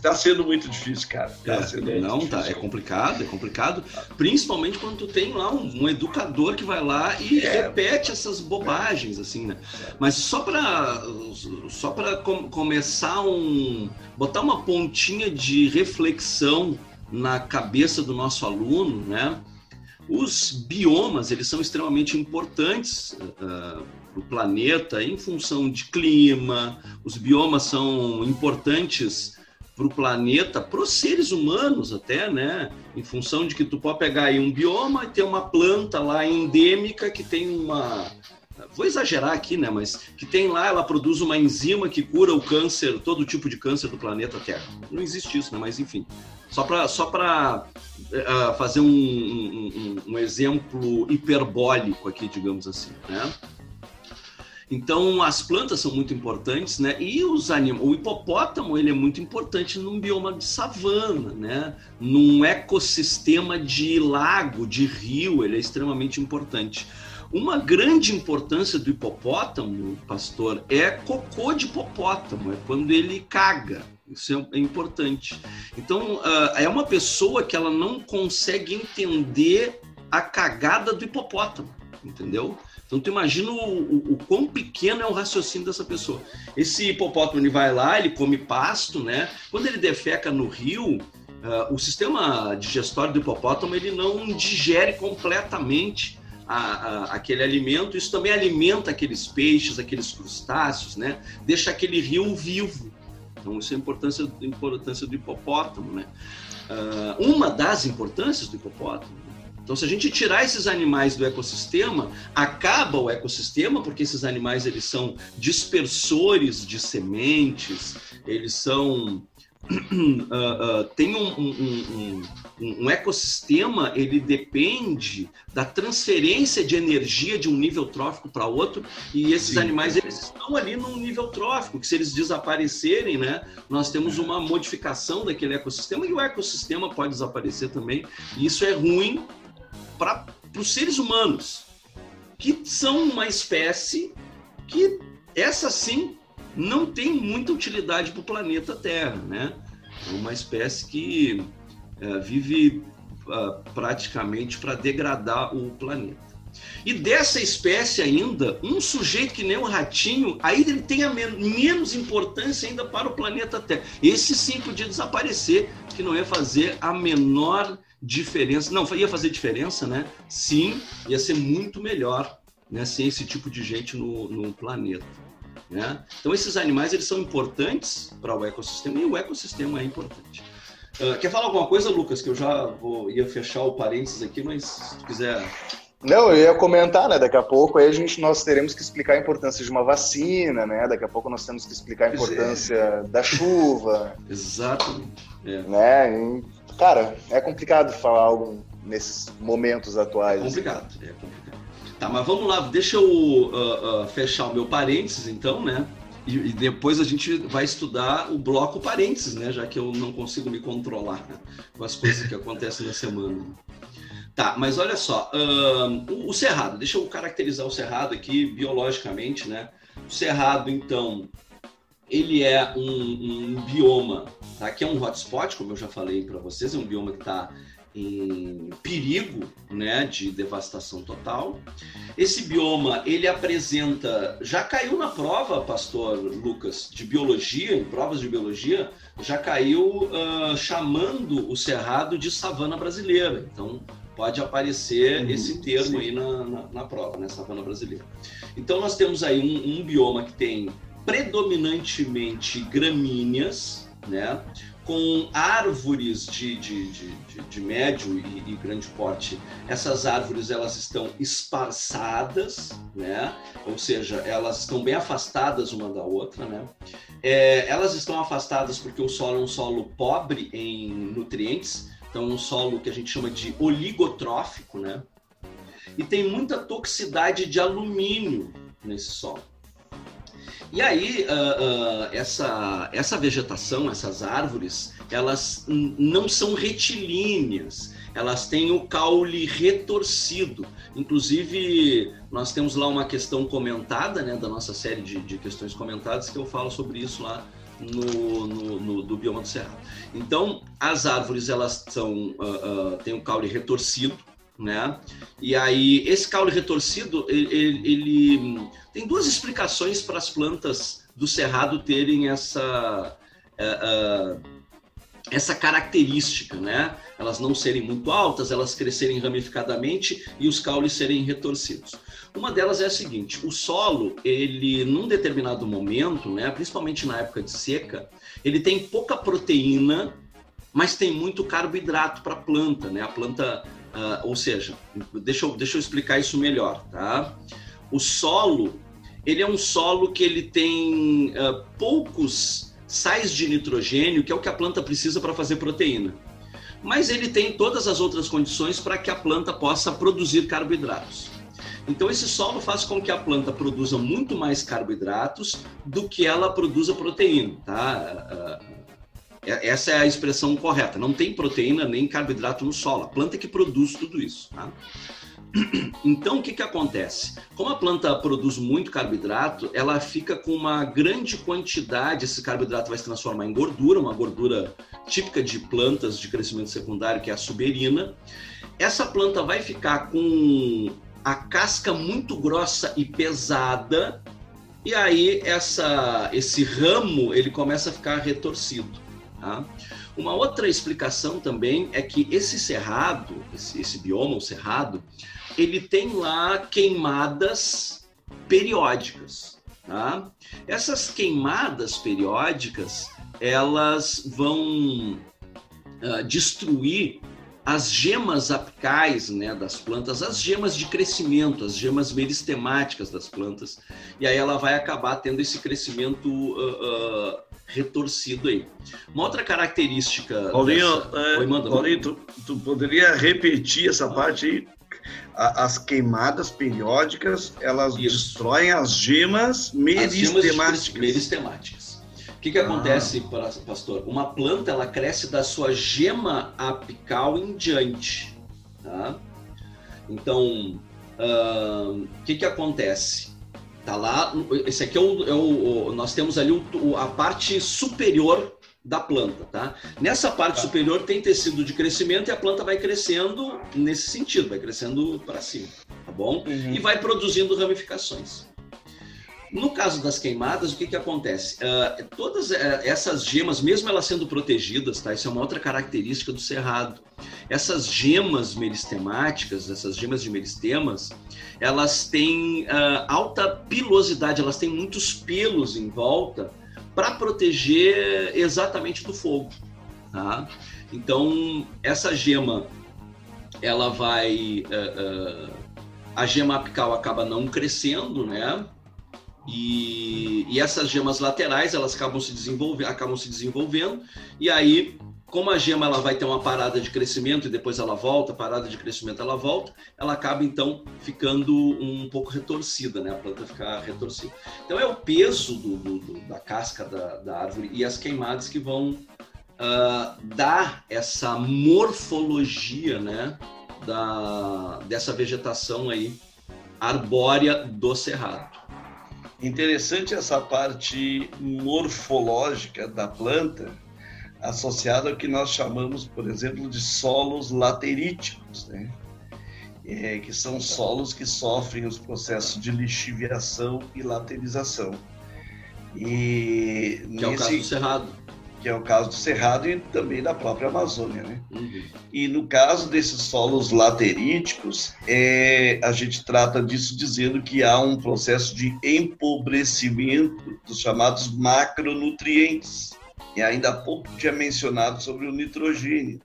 tá sendo muito difícil, cara. Tá é, sendo não, tá, difícil. é complicado, é complicado, principalmente quando tu tem lá um, um educador que vai lá e é, repete essas bobagens, assim, né? Mas só para só para com, começar um botar uma pontinha de reflexão na cabeça do nosso aluno, né? Os biomas eles são extremamente importantes uh, para o planeta em função de clima. Os biomas são importantes para o planeta, para os seres humanos até, né? Em função de que tu pode pegar aí um bioma e ter uma planta lá endêmica que tem uma vou exagerar aqui, né? Mas que tem lá, ela produz uma enzima que cura o câncer, todo tipo de câncer do planeta Terra. Não existe isso, né? Mas enfim, só para só uh, fazer um, um, um, exemplo hiperbólico aqui, digamos assim, né? Então as plantas são muito importantes, né? E os anim... o hipopótamo ele é muito importante num bioma de savana, né? Num ecossistema de lago, de rio, ele é extremamente importante. Uma grande importância do hipopótamo, pastor, é cocô de hipopótamo, é quando ele caga. Isso é, é importante. Então, uh, é uma pessoa que ela não consegue entender a cagada do hipopótamo, entendeu? Então, tu imagina o, o, o, quão pequeno é o raciocínio dessa pessoa. Esse hipopótamo, ele vai lá, ele come pasto, né? Quando ele defeca no rio, uh, o sistema digestório do hipopótamo, ele não digere completamente a, a, aquele alimento, isso também alimenta aqueles peixes, aqueles crustáceos, né? Deixa aquele rio vivo. Então, isso é a importância, a importância do hipopótamo, né? Uh, uma das importâncias do hipopótamo. Então, se a gente tirar esses animais do ecossistema, acaba o ecossistema, porque esses animais eles são dispersores de sementes, eles são uh, uh, tem um, um, um, um, ecossistema, ele depende da transferência de energia de um nível trófico para outro, e esses Sim. animais eles estão ali num nível trófico, que se eles desaparecerem, né, nós temos uma modificação daquele ecossistema, e o ecossistema pode desaparecer também, e isso é ruim para os seres humanos, que são uma espécie que, essa sim, não tem muita utilidade para o planeta Terra, né? É uma espécie que vive uh, praticamente para degradar o planeta. E dessa espécie ainda, um sujeito que nem o ratinho, aí ele tem a men menos importância ainda para o planeta Terra. Esse sim podia desaparecer, que não ia fazer a menor diferença. Não, ia fazer diferença, né? Sim, ia ser muito melhor né, sem esse tipo de gente no, no planeta. Né? Então esses animais eles são importantes para o ecossistema e o ecossistema é importante. Uh, quer falar alguma coisa, Lucas? Que eu já vou, ia fechar o parênteses aqui, mas se tu quiser. Não, eu ia comentar, né? Daqui a pouco aí a gente nós teremos que explicar a importância de uma vacina, né? Daqui a pouco nós temos que explicar a é. importância é. da chuva. Exatamente. É. Né? E, cara, é complicado falar algo nesses momentos atuais. É complicado, é complicado. Tá, mas vamos lá, deixa eu uh, uh, fechar o meu parênteses então, né? E, e, depois a gente vai estudar o bloco parênteses, né? Já que eu não consigo me controlar com as coisas que acontecem na semana. Tá, mas olha só, o, o, cerrado, deixa eu caracterizar o cerrado aqui biologicamente, né? O cerrado, então, ele é um, um bioma, tá? Que é um hotspot, como eu já falei para vocês, é um bioma que está em perigo né, de devastação total. Esse bioma ele apresenta, já caiu na prova, Pastor Lucas, de biologia, em provas de biologia, já caiu uh, chamando o cerrado de savana brasileira. Então pode aparecer uhum, esse termo sim. aí na, na, na, prova, né, savana brasileira. Então nós temos aí um, um bioma que tem predominantemente gramíneas, né? Com árvores de, de, de, de médio e, e, grande porte. Essas árvores elas estão esparçadas, né? ou seja, elas estão bem afastadas uma da outra. Né? É, elas estão afastadas porque o solo é um solo pobre em nutrientes, então um solo que a gente chama de oligotrófico, né? E tem muita toxicidade de alumínio nesse solo. E aí, uh, uh, essa, essa vegetação, essas árvores, elas não são retilíneas, elas têm o caule retorcido. Inclusive, nós temos lá uma questão comentada, né, da nossa série de, de questões comentadas, que eu falo sobre isso lá no, no, no, do bioma do Cerrado. Então, as árvores, elas são, uh, têm o caule retorcido, né? E aí, esse caule retorcido, ele, ele tem duas explicações para as plantas do cerrado terem essa, uh, essa característica, né? Elas não serem muito altas, elas crescerem ramificadamente e os caules serem retorcidos. Uma delas é a seguinte: o solo, ele, num determinado momento, né, principalmente na época de seca, ele tem pouca proteína, mas tem muito carboidrato para a planta, né? A planta Uh, ou seja, deixa eu, deixa eu explicar isso melhor, tá? O solo, ele é um solo que ele tem uh, poucos sais de nitrogênio, que é o que a planta precisa para fazer proteína. Mas ele tem todas as outras condições para que a planta possa produzir carboidratos. Então, esse solo faz com que a planta produza muito mais carboidratos do que ela produza proteína, tá? É, essa é a expressão correta. Não tem proteína nem carboidrato no solo. A planta é que produz tudo isso. Tá? Então, o que, que acontece? Como a planta produz muito carboidrato, ela fica com uma grande quantidade, esse carboidrato vai se transformar em gordura, uma gordura típica de plantas de crescimento secundário, que é a suberina. Essa planta vai ficar com a casca muito grossa e pesada, e aí essa, esse ramo ele começa a ficar retorcido. Tá? Uma outra explicação também é que esse cerrado, esse, esse bioma, o cerrado, ele tem lá queimadas periódicas. Tá? Essas queimadas periódicas, elas vão uh, destruir as gemas apicais né, das plantas, as gemas de crescimento, as gemas meristemáticas das plantas, e aí ela vai acabar tendo esse crescimento uh, uh, retorcido aí. Uma outra característica. Paulinho, dessa... é, Oi, manda, Paulinho tu, tu, poderia repetir essa parte aí? As queimadas periódicas elas Isso. destroem as gemas meristemáticas. As gemas meristemáticas. O que, que acontece, ah. pastor? Uma planta ela cresce da sua gema apical em diante. Tá? Então, o uh, que, que acontece? Tá lá, esse aqui é o, é o, o nós temos ali o, a parte superior da planta, tá? Nessa parte tá. superior tem tecido de crescimento e a planta vai crescendo nesse sentido, vai crescendo para cima, tá bom? Uhum. E vai produzindo ramificações. No caso das queimadas, o que, que acontece? Uh, todas uh, essas gemas, mesmo elas sendo protegidas, tá? Isso é uma outra característica do cerrado. Essas gemas meristemáticas, essas gemas de meristemas, elas têm uh, alta pilosidade, elas têm muitos pelos em volta para proteger exatamente do fogo. Tá? Então, essa gema, ela vai. a gema apical acaba não crescendo, né? E, e, essas gemas laterais elas acabam se desenvolvendo, acabam se desenvolvendo e aí como a gema ela vai ter uma parada de crescimento e depois ela volta, parada de crescimento ela volta, ela acaba então ficando um pouco retorcida, né? A planta fica retorcida. Então é o peso do, do, do, da casca da, da, árvore e as queimadas que vão uh, dar essa morfologia, né? Da, dessa vegetação aí arbórea do cerrado. Interessante essa parte morfológica da planta, associada ao que nós chamamos, por exemplo, de solos lateríticos, né? É, que são solos que sofrem os processos de lixiviação e laterização. E que nesse... é o caso do Cerrado que é o caso do Cerrado e também da própria Amazônia. Né? Uhum. E no caso desses solos lateríticos, é, a gente trata disso dizendo que há um processo de empobrecimento dos chamados macronutrientes. E ainda há pouco tinha mencionado sobre o nitrogênio.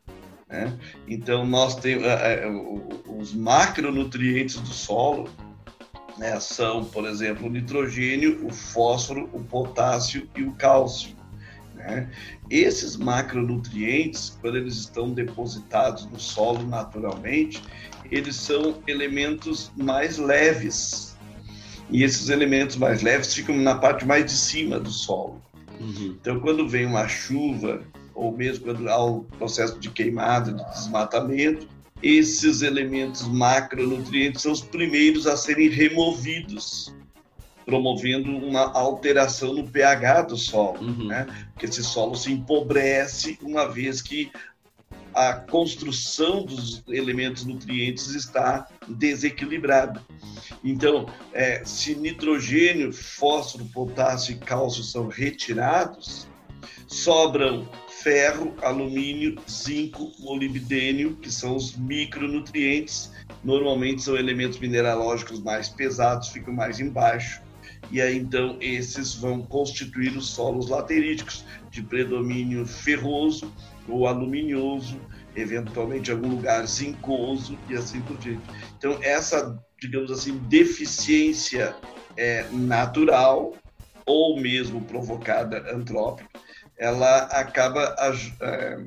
Né? Então, nós temos é, é, os macronutrientes do solo, né, são, por exemplo, o nitrogênio, o fósforo, o potássio e o cálcio. Né? Esses macronutrientes, quando eles estão depositados no solo naturalmente, eles são elementos mais leves. E esses elementos mais leves ficam na parte mais de cima do solo. Uhum. Então, quando vem uma chuva, ou mesmo quando há o processo de queimada, de desmatamento, esses elementos macronutrientes são os primeiros a serem removidos promovendo uma alteração no pH do solo, uhum. né? Porque esse solo se empobrece uma vez que a construção dos elementos nutrientes está desequilibrada. Então, é, se nitrogênio, fósforo, potássio e cálcio são retirados, sobram ferro, alumínio, zinco, molibdênio, que são os micronutrientes. Normalmente são elementos mineralógicos mais pesados, ficam mais embaixo e aí então esses vão constituir os solos lateríticos de predomínio ferroso ou aluminioso, eventualmente algum lugar zincoso e assim por diante. Então essa, digamos assim, deficiência é, natural ou mesmo provocada antrópica, ela acaba é,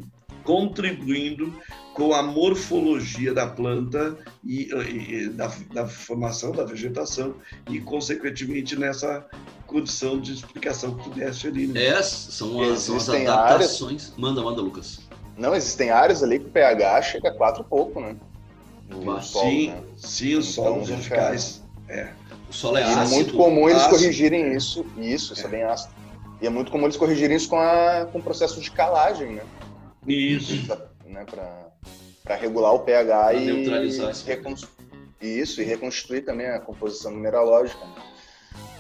contribuindo com a morfologia da planta e, e da, da, formação da vegetação e, consequentemente, nessa condição de explicação que tu deste ali. Né? É, são as, as adaptações. Áreas... Manda, manda, Lucas. Não, existem áreas ali que o pH chega a 4 e pouco, né? Solo, sim, né? sim, os então, solos verticais. É. O solo é ácido. é muito comum eles ácido. corrigirem isso, isso, isso é. é bem ácido. E é muito comum eles corrigirem isso com, a, com o processo de calagem, né? Isso. Né, para regular o pH pra e neutralizar isso e reconstituir também a composição mineralógica. Né?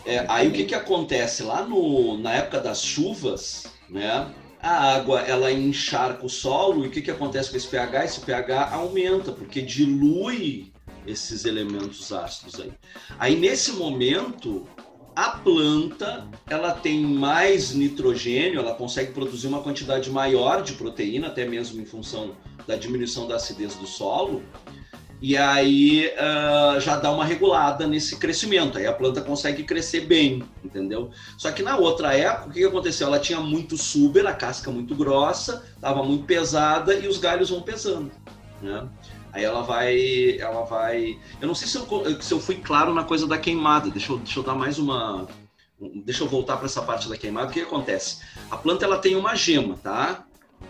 É, aí o que, que acontece lá no, na época das chuvas, né? A água ela encharca o solo e o que, que acontece com esse pH? Esse pH aumenta porque dilui esses elementos ácidos aí. Aí nesse momento a planta ela tem mais nitrogênio, ela consegue produzir uma quantidade maior de proteína, até mesmo em função da diminuição da acidez do solo, e aí uh, já dá uma regulada nesse crescimento. Aí a planta consegue crescer bem, entendeu? Só que na outra época, o que, aconteceu? Ela tinha muito suber, a casca muito grossa, estava muito pesada e os galhos vão pesando, né? Aí ela vai, ela vai. Eu não sei se eu, se eu fui claro na coisa da queimada. Deixa eu, deixa eu dar mais uma. Deixa eu voltar para essa parte da queimada. O que, acontece? A planta ela tem uma gema, tá?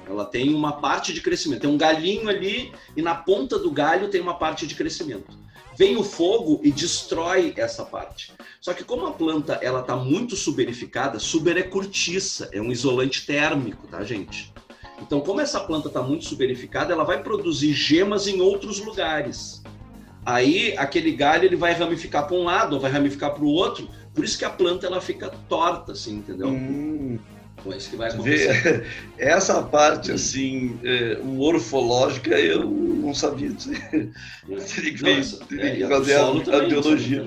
Ela tem uma parte de crescimento. Tem um galhinho ali e na ponta do galho tem uma parte de crescimento. Vem o fogo e destrói essa parte. Só que como a planta ela está muito suberificada, suber é cortiça, é um isolante térmico, tá, gente? Então, como essa planta está muito superificada, ela vai produzir gemas em outros lugares. Aí, aquele galho ele vai ramificar para um lado ou vai ramificar para o outro. Por isso que a planta ela fica torta, assim, entendeu? Hum. Então, é isso que vai acontecer. Essa parte, assim, é, morfológica, eu não sabia dizer. Teria que, não, teria é, que fazer a, a biologia.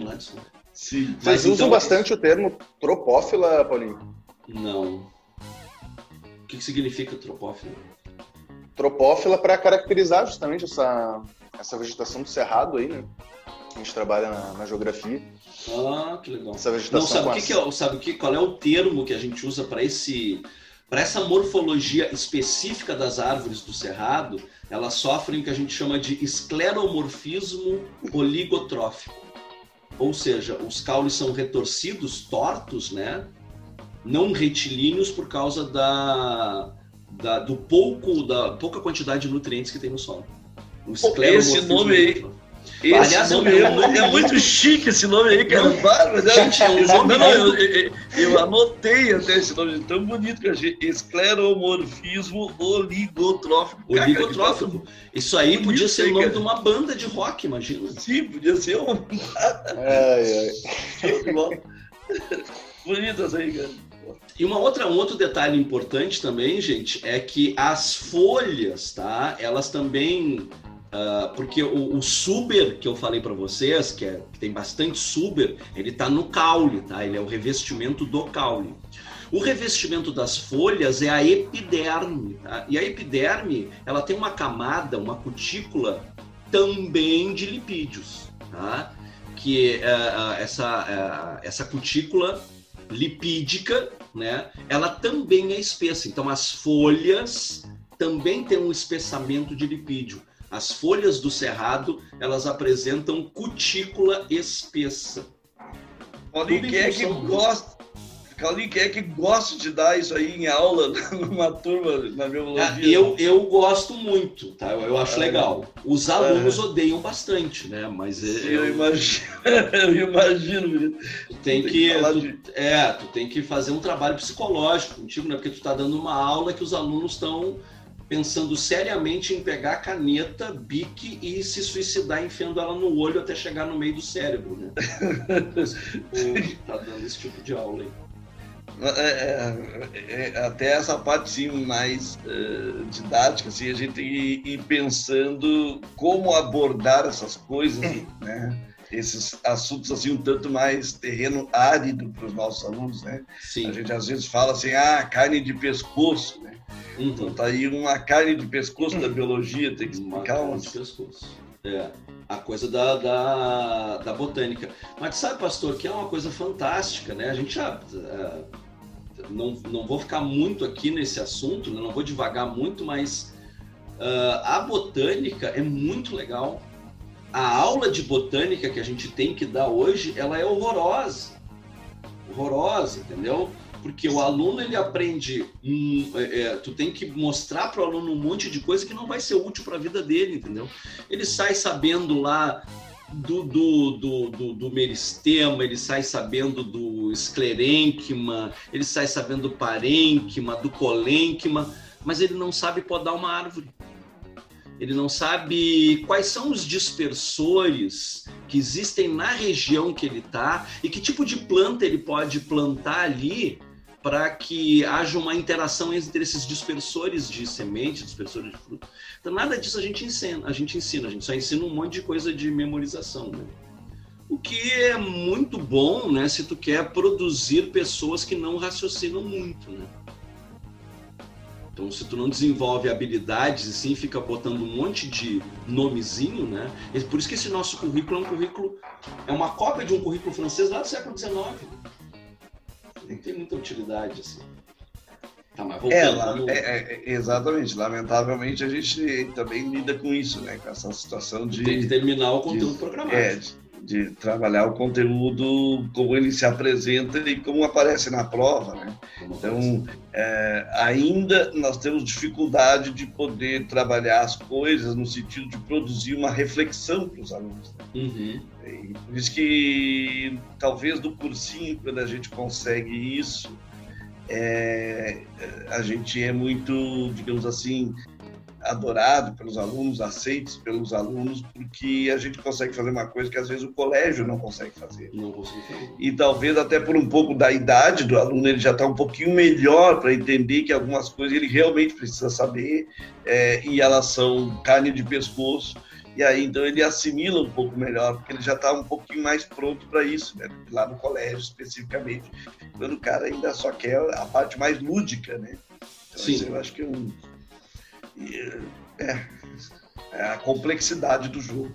Sim. Vocês Mas, usam então, bastante o termo tropófila, Paulinho? Não. O que, que significa tropófila? Tropófila para caracterizar justamente essa, essa vegetação do cerrado aí, né? A gente trabalha na, na geografia. Ah, que legal. Essa vegetação Não, sabe o que, que é, sabe o que, qual é o termo que a gente usa para esse para essa morfologia específica das árvores do cerrado, elas sofrem o que a gente chama de escleromorfismo oligotrófico. Ou seja, os caules são retorcidos, tortos, né? Não retilíneos por causa da, da, do pouco da pouca quantidade de nutrientes que tem no solo. esse nome aí. Esse Aliás, nome é, é, é, muito chique esse nome aí, cara. Não, bárbaro? Gente, é um nome não, não, eu, eu, anotei até esse nome tão bonito que eu achei. Escleromorfismo oligotrófico. Oligotrófico. Isso aí bonito, podia ser o nome cara. de uma banda de rock, imagina. Sim, podia ser um. ai, ai. Bonito essa aí, cara. E uma outra, um outro detalhe importante também, gente, é que as folhas, tá? Elas também Uh, porque o, o, que eu falei para vocês, que, é, que, tem bastante suber, ele está no caule, tá? Ele é o revestimento do caule. O revestimento das folhas é a epiderme, tá? E a epiderme, ela tem uma camada, uma cutícula também de lipídios, tá? Que uh, essa, uh, essa cutícula lipídica, né? Ela também é espessa. Então as folhas também têm um espessamento de lipídio. As folhas do cerrado, elas apresentam cutícula espessa. Paulinho, quem é que gosta, Claudinho, quem é que gosta de dar isso aí em aula numa turma na biologia? Ah, eu, eu gosto muito, tá? Eu, eu acho é. legal. Os alunos é. odeiam bastante, né? Mas Sim, eu, eu imagino, eu imagino. Tu tem, tem que, que tu, de... é, tu tem que fazer um trabalho psicológico contigo, né? Porque tu tá dando uma aula que os alunos estão pensando seriamente em pegar a caneta, bique e se suicidar enfiando ela no olho até chegar no meio do cérebro, né? tá dando esse tipo de aula aí. É, é, é, até essa parte sim, mais uh, didática, assim, a gente tem que ir pensando como abordar essas coisas, né? esses assuntos assim um tanto mais terreno árido para os nossos alunos, né? Sim. A gente às vezes fala assim, ah, carne de pescoço, né? Uhum. Então tá aí uma carne de pescoço da biologia, tem que explicar uma carne de pescoço. É, a coisa da, da, da, botânica. Mas sabe, pastor, que é uma coisa fantástica, né? A gente já. Uh, não, não vou ficar muito aqui nesse assunto, né? não vou devagar muito, mas uh, a botânica é muito legal. A aula de botânica que a gente tem que dar hoje, ela é horrorosa. Horrorosa, entendeu? porque o aluno ele aprende, um, é, é, tu tem que mostrar para o aluno um monte de coisa que não vai ser útil para a vida dele, entendeu? Ele sai sabendo lá do, do, do, do, do meristema, ele sai sabendo do esclerênquima, ele sai sabendo do parênquima, do colênquima, mas ele não sabe podar uma árvore. Ele não sabe quais são os dispersores que existem na região que ele está e que tipo de planta ele pode plantar ali para que haja uma interação entre esses dispersores de semente, dispersores de fruto. Então nada disso a gente ensina, a gente ensina, a gente só ensina um monte de coisa de memorização, né? O que é muito bom, né, se tu quer produzir pessoas que não raciocinam muito, né? Então, se tu não desenvolve habilidades e sim fica botando um monte de nomezinho, né? Por isso que esse nosso currículo é um currículo, é uma cópia de um currículo francês lá do século XIX nem tem muita utilidade, assim. Tá, mas voltando, é, é, é, exatamente. Lamentavelmente a gente também lida com isso, né? Com essa situação de. Tem que terminar o conteúdo de, programado. É, de, de, trabalhar o conteúdo como ele se apresenta e como aparece na prova, né? Então, é, ainda nós temos dificuldade de poder trabalhar as coisas no sentido de produzir uma reflexão para os alunos. Né? Uhum. E por isso que talvez no cursinho, quando a gente consegue isso, é, a gente é muito, digamos assim, adorado pelos alunos, aceitos pelos alunos, porque a gente consegue fazer uma coisa que às vezes o colégio não consegue fazer. Não fazer. E talvez até por um pouco da idade do aluno, ele já está um pouquinho melhor para entender que algumas coisas ele realmente precisa saber é, e elas são carne de pescoço e aí então ele assimila um pouco melhor, porque ele já está um pouquinho mais pronto para isso, né? lá no colégio especificamente, quando o cara ainda só quer a parte mais lúdica, né? Então, Sim. eu acho que é um, é, é a complexidade do jogo.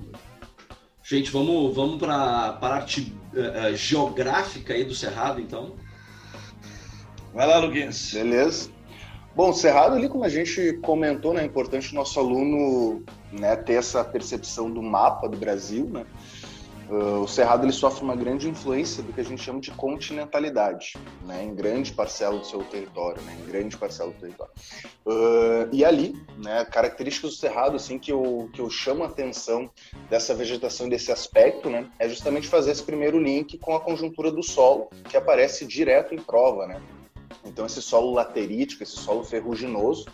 Gente, vamos, vamos para a parte uh, geográfica aí do Cerrado, então. Vai lá, Luquinhas. Beleza. Bom, Cerrado ali, como a gente comentou, né, é importante o nosso aluno né, ter essa percepção do mapa do Brasil, né? Uh, o Cerrado ele sofre uma grande influência do que a gente chama de continentalidade, né, em grande parcela do seu território, né, em grande parcela do território. Uh, e ali, né, características do Cerrado assim que eu que eu chamo a atenção dessa vegetação desse aspecto, né, é justamente fazer esse primeiro link com a conjuntura do solo que aparece direto em prova, né. Então esse solo laterítico, esse solo ferruginoso,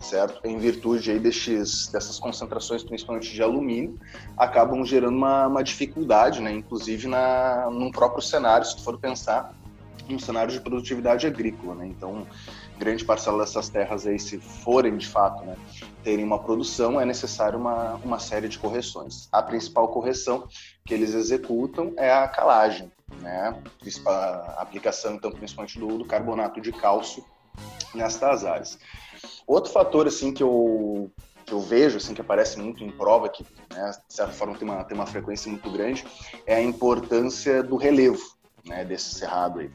certo? Em virtude aí destes, dessas concentrações, principalmente de alumínio, acabam gerando uma, uma dificuldade, né? Inclusive na, num próprio cenário, se tu for pensar, um cenário de produtividade agrícola, né? Então, grande parcela dessas terras aí, se forem de fato, né, terem uma produção, é necessário uma, uma série de correções. A principal correção que eles executam é a calagem, né? A aplicação, então, principalmente do, do carbonato de cálcio nestas áreas. Outro fator, assim, que eu, que eu vejo, assim, que aparece muito em prova, que, né, de certa forma, tem uma, tem uma frequência muito grande, é a importância do relevo, né, desse cerrado aí.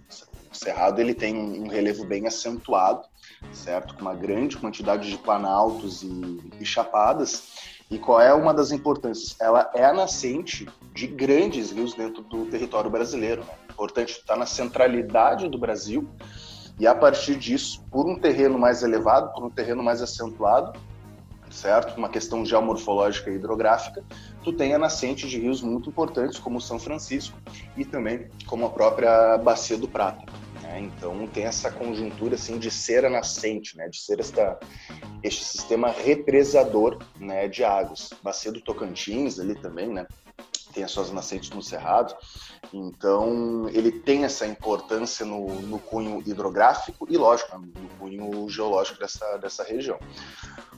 O Cerrado ele tem um relevo bem acentuado, certo? Com uma grande quantidade de planaltos e, e chapadas. E qual é uma das importâncias? Ela é a nascente de grandes rios dentro do território brasileiro. Né? Importante estar na centralidade do Brasil e a partir disso, por um terreno mais elevado, por um terreno mais acentuado, certo? Uma questão geomorfológica e hidrográfica, tu tem a nascente de rios muito importantes como o São Francisco e também como a própria Bacia do Prata. Né? Então tem essa conjuntura assim de ser a nascente, né? De ser esta este sistema represador, né? De águas. Bacia do Tocantins ali também, né? Tem as suas nascentes no Cerrado. Então, ele tem essa importância no, no cunho hidrográfico e, lógico, no cunho geológico dessa, dessa região.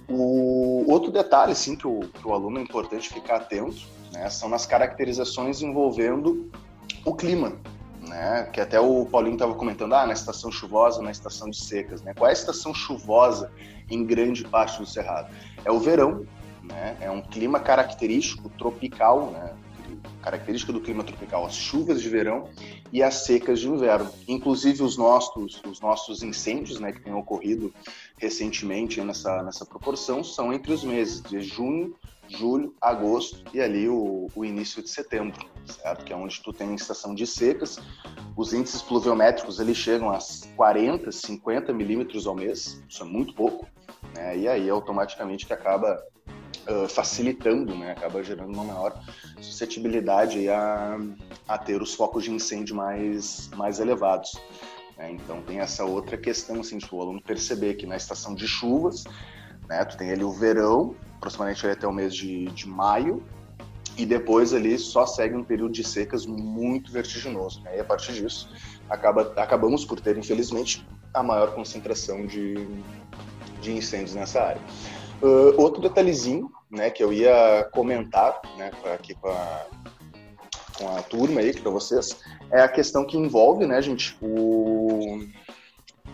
O outro detalhe, assim, que o, que o aluno é importante ficar atento, né, são nas caracterizações envolvendo o clima, né? Que até o Paulinho estava comentando, ah, na estação chuvosa, na estação de secas, né? Qual é a estação chuvosa em grande parte do Cerrado? É o verão, né? É um clima característico tropical, né? Característica do clima tropical, as chuvas de verão e as secas de inverno. Inclusive os nossos, os nossos incêndios, né, que têm ocorrido recentemente nessa, nessa proporção, são entre os meses de junho, julho, agosto e ali o, o início de setembro, certo? Que é onde tu tem estação de secas. Os índices pluviométricos eles chegam a 40, 50 milímetros ao mês, isso é muito pouco, né? E aí automaticamente que acaba uh, facilitando, né? Acaba gerando uma maior suscetibilidade a, a ter os focos de incêndio mais, mais elevados. Né? Então tem essa outra questão, assim, de o aluno perceber que na estação de chuvas, né, tu tem ali o verão, aproximadamente até o mês de, de maio, e depois ali só segue um período de secas muito vertiginoso. Né? E a partir disso, acaba, acabamos por ter, infelizmente, a maior concentração de, de incêndios nessa área. Uh, outro detalhezinho né, que eu ia comentar né, aqui com a, com a turma aí, para vocês, é a questão que envolve, né, gente, o,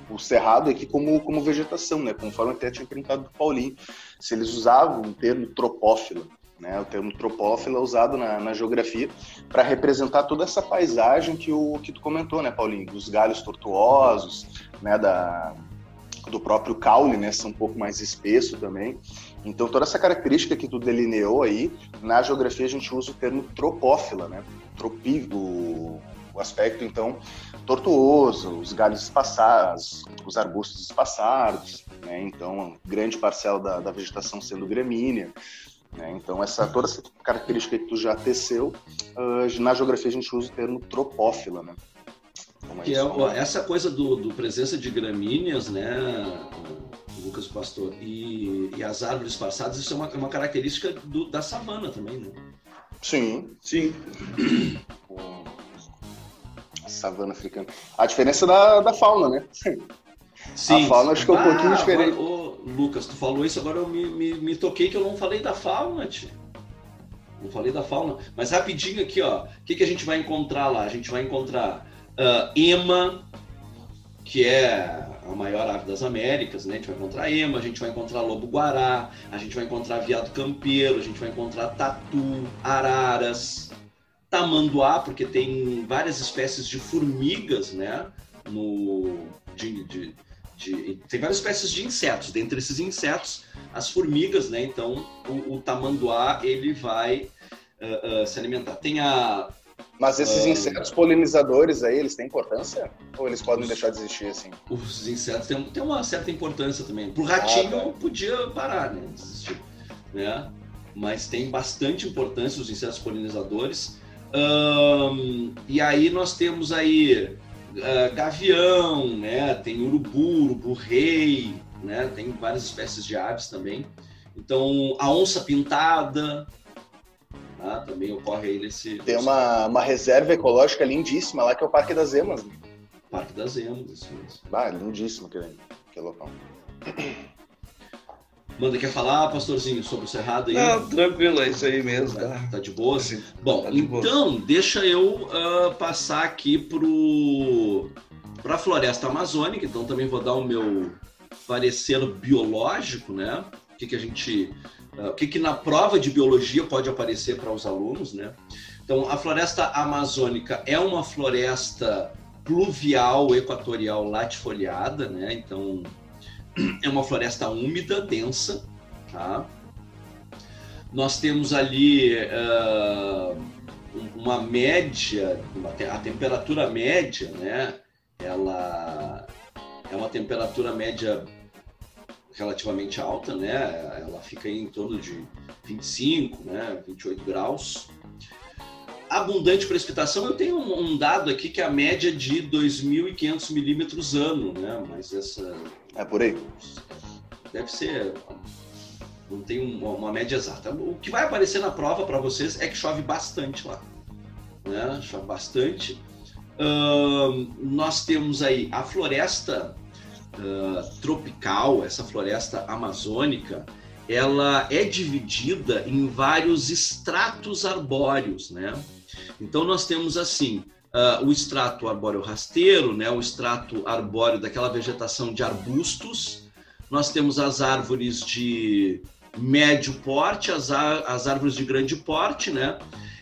o cerrado aqui como, como vegetação, né, conforme até tinha perguntado do Paulinho, se eles usavam o termo tropófila, né, o termo tropófila é usado na, na geografia para representar toda essa paisagem que, o, que tu comentou, né, Paulinho, dos galhos tortuosos, né, da, do próprio caule, né, ser um pouco mais espesso também. Então, toda essa característica que tu delineou aí, na geografia a gente usa o termo tropófila, né? Tropi, o, o aspecto, então, tortuoso, os galhos espaçados, os arbustos espaçados, né? Então, grande parcela da, da vegetação sendo gramínea. Né? Então, essa, toda essa característica que tu já teceu, uh, na geografia a gente usa o termo tropófila, né? Então, que é, essa coisa do, do presença de gramíneas, né? Lucas Pastor, e, e as árvores passadas, isso é uma, uma característica do, da savana também, né? Sim, sim. savana africana. A diferença da, da fauna, né? Sim. A fauna acho que é um ah, pouquinho diferente. Ô, Lucas, tu falou isso, agora eu me, me, me toquei que eu não falei da fauna, tio. Não falei da fauna. Mas rapidinho aqui, ó. O que, que a gente vai encontrar lá? A gente vai encontrar uh, ema, que é a maior ave das Américas, né? A gente vai encontrar ema, a gente vai encontrar lobo-guará, a gente vai encontrar veado campeiro, a gente vai encontrar tatu, araras, tamanduá, porque tem várias espécies de formigas, né? No, de, de, de, tem várias espécies de insetos. Dentre esses insetos, as formigas, né? Então, o, o tamanduá, ele vai uh, uh, se alimentar. Tem a mas esses insetos polinizadores aí, eles têm importância? Ou eles podem deixar de existir assim? Os insetos têm, têm uma certa importância também. Pro ratinho ah, tá. podia parar, né? Desistir, né? Mas tem bastante importância os insetos polinizadores. Um, e aí nós temos aí uh, gavião, né? Tem urubu, urubu-rei, né? Tem várias espécies de aves também. Então, a onça pintada, Tá? Também ocorre aí nesse. Tem uma, uma reserva ecológica lindíssima lá que é o Parque das Emas. Né? Parque das Emas, isso mesmo. Ah, lindíssimo aquele, aquele local. Manda, quer falar, pastorzinho, sobre o Cerrado aí? Não, tranquilo, é isso aí mesmo. Tá, tá, de boa? Sim, Bom, tá de então, boa. deixa eu uh, passar aqui pro para a floresta amazônica, então também vou dar o meu parecer biológico, né? O que, que a gente uh, o que, que na prova de biologia pode aparecer para os alunos, né? Então, a floresta amazônica é uma floresta pluvial equatorial latifoliada, né? Então é uma floresta úmida, densa, tá? Nós temos ali uh, uma média, a temperatura média, né? Ela é uma temperatura média relativamente alta, né? Ela fica em torno de 25, né? 28 graus abundante precipitação, eu tenho um, dado aqui que é a média de 2.500 milímetros ano, né? Mas essa... É por aí. Deve ser... Não tem uma, uma média exata. O que vai aparecer na prova para vocês é que chove bastante lá. Né? Chove bastante. Uh, nós temos aí a floresta uh, tropical, essa floresta amazônica, ela é dividida em vários estratos arbóreos, né? Então nós temos assim uh, o extrato arbóreo rasteiro, né, o extrato arbóreo daquela vegetação de arbustos. Nós temos as árvores de médio porte, as, as árvores de grande porte, né?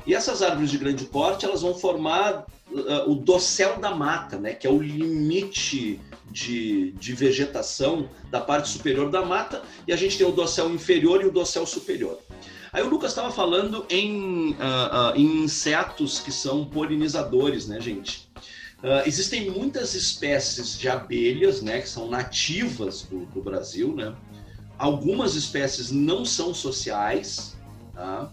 E essas árvores de grande porte, elas vão formar uh, o dossel da mata, né? Que é o limite de, de vegetação da parte superior da mata. E a gente tem o dossel inferior e o dossel superior. Aí o Lucas estava falando em, uh, uh, em, insetos que são polinizadores, né, gente? Uh, existem muitas espécies de abelhas, né, que são nativas do, do Brasil, né? Algumas espécies não são sociais, tá?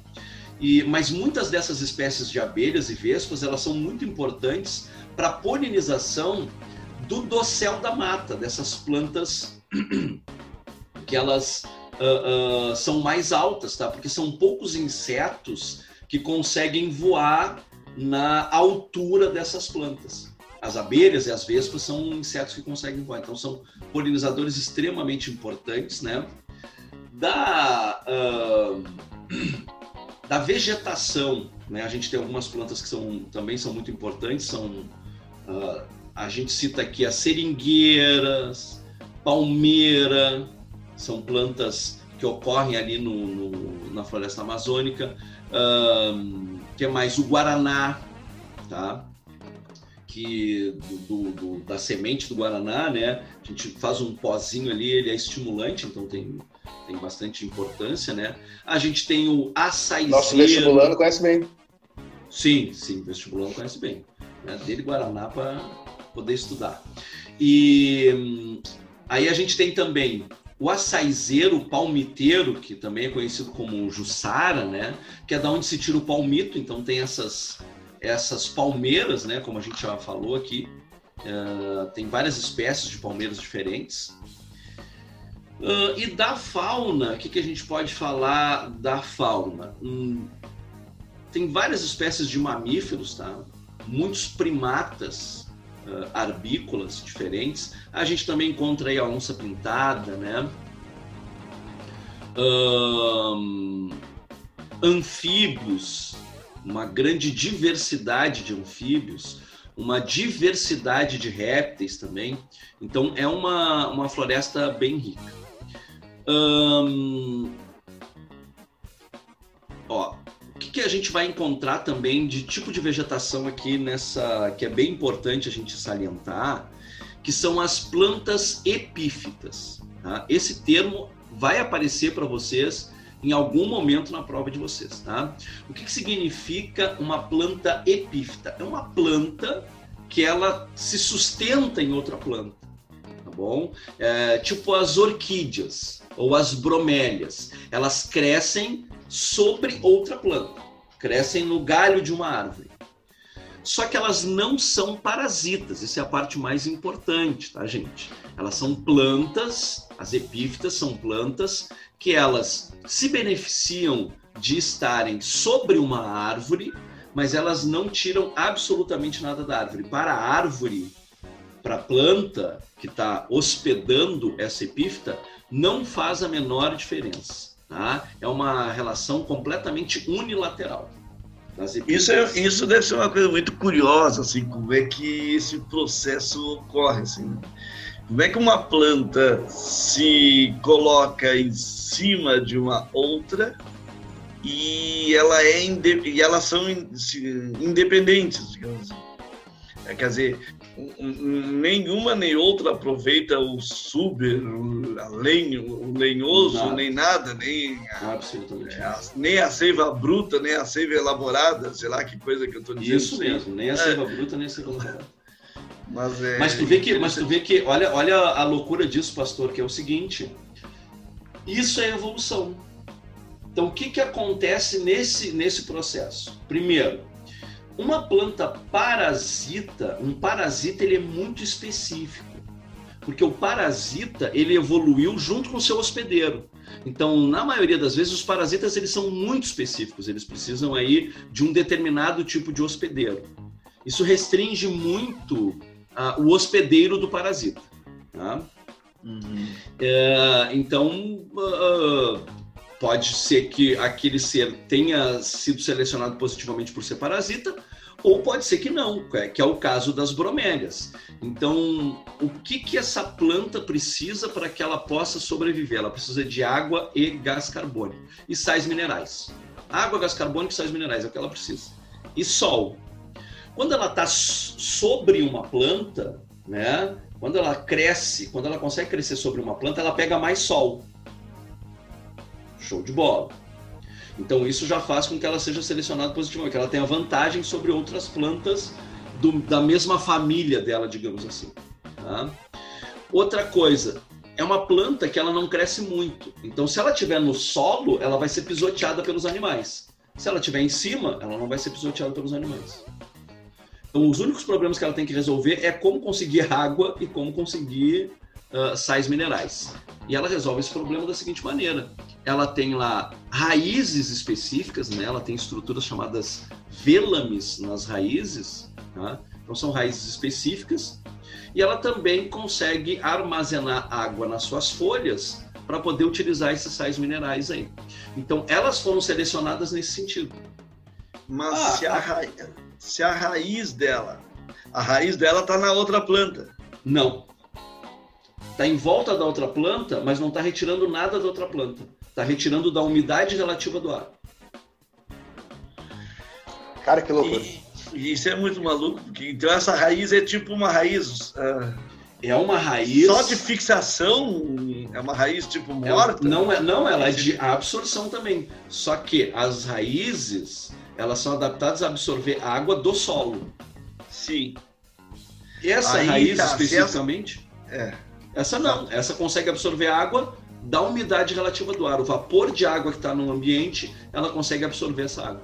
E, mas muitas dessas espécies de abelhas e vespas, elas são muito importantes para a polinização do dossel da mata, dessas plantas que elas uh, são mais altas, tá? Porque são poucos insetos que conseguem voar na altura dessas plantas. As abelhas e as vespas são insetos que conseguem voar, então são polinizadores extremamente importantes, né? Da, uh, da vegetação, né? A gente tem algumas plantas que são, também são muito importantes, são a gente cita aqui as seringueiras, palmeira, são plantas que ocorrem ali no, no na floresta amazônica. Um, que é mais o guaraná, tá? Que do, do, da semente do guaraná, né? A gente faz um pozinho ali, ele é estimulante, então tem tem bastante importância, né? A gente tem o açaizeiro. Nosso vestibulando conhece bem. Sim, sim, vestibulando conhece bem. Né? Dele Guaraná para poder estudar. E hum, aí a gente tem também o açaizeiro, o palmiteiro, que também é conhecido como jussara, né? Que é da onde se tira o palmito, então tem essas, essas palmeiras, né? Como a gente já falou aqui. Uh, tem várias espécies de palmeiras diferentes. Uh, e da fauna, o que, que, a gente pode falar da fauna? Hum, tem várias espécies de mamíferos, tá? Muitos primatas uh, arbícolas diferentes. A gente também encontra aí a onça pintada, né? Um, anfíbios, uma grande diversidade de anfíbios, uma diversidade de répteis também. Então é uma, uma floresta bem rica. Um, ó, que, a gente vai encontrar também de tipo de vegetação aqui nessa, que é bem importante a gente salientar, que são as plantas epífitas. Tá? Esse termo vai aparecer para vocês em algum momento na prova de vocês. Tá? O que, que significa uma planta epífita? É uma planta que ela se sustenta em outra planta, tá bom? É, tipo as orquídeas ou as bromélias, elas crescem sobre outra planta, crescem no galho de uma árvore. Só que elas não são parasitas, isso é a parte mais importante, tá, gente? Elas são plantas, as epífitas são plantas que elas se beneficiam de estarem sobre uma árvore, mas elas não tiram absolutamente nada da árvore. Para a árvore, para a planta que está hospedando essa epífita, não faz a menor diferença. Tá? É uma relação completamente unilateral. Isso, é, isso deve ser uma coisa muito curiosa, assim, como é que esse processo ocorre, assim. Como é que uma planta se coloca em cima de uma outra e ela é e elas são independentes, digamos assim. É, quer dizer, nenhuma nem outra aproveita o suber, o, lenho, o lenhoso, nada. nem nada, nem a, a, nem a seiva bruta, nem a seiva elaborada, sei lá que coisa que eu estou dizendo. Isso mesmo, nem a é. seiva é. bruta, nem a seiva elaborada. Mas, é, mas tu vê que, mas tu vê que, olha, olha a loucura disso, pastor, que é o seguinte: isso é evolução. Então, o que, que acontece nesse, nesse processo? Primeiro, uma planta parasita, um parasita ele é muito específico, porque o parasita ele evoluiu junto com o seu hospedeiro. Então, na maioria das vezes, os parasitas eles são muito específicos, eles precisam aí de um determinado tipo de hospedeiro. Isso restringe muito uh, o hospedeiro do parasita. Tá? Uhum. É, então, uh, Pode ser que aquele ser tenha sido selecionado positivamente por ser parasita, ou pode ser que não, é, que é o caso das bromélias. Então, o que, que essa planta precisa para que ela possa sobreviver? Ela precisa de água e gás carbônico e sais minerais. Água, gás carbônico e sais minerais é o que ela precisa. E sol. Quando ela está sobre uma planta, né? Quando ela cresce, quando ela consegue crescer sobre uma planta, ela pega mais sol. Show de bola. Então isso já faz com que ela seja selecionada positivamente, que ela tenha vantagem sobre outras plantas do, da mesma família dela, digamos assim. Tá? Outra coisa, é uma planta que ela não cresce muito. Então se ela estiver no solo, ela vai ser pisoteada pelos animais. Se ela estiver em cima, ela não vai ser pisoteada pelos animais. Então os únicos problemas que ela tem que resolver é como conseguir água e como conseguir uh, sais minerais. E ela resolve esse problema da seguinte maneira: ela tem lá raízes específicas, né? ela tem estruturas chamadas velames nas raízes, tá? então são raízes específicas, e ela também consegue armazenar água nas suas folhas para poder utilizar esses sais minerais aí. Então elas foram selecionadas nesse sentido. Mas ah, se, a ra... se a raiz dela, a raiz dela está na outra planta. Não, está em volta da outra planta, mas não está retirando nada da outra planta. Está retirando da umidade relativa do ar. Cara, que loucura. E, isso é muito maluco, porque então essa raiz é tipo uma raiz. Uh, é uma raiz. Só de fixação? É uma raiz tipo morta? É, não, é, não, ela é de absorção também. Só que as raízes, elas são adaptadas a absorver água do solo. Sim. Essa Aí, raiz tá, especificamente. Essa... É. Essa não, essa consegue absorver água da umidade relativa do ar. O vapor de água que está no ambiente, ela consegue absorver essa água.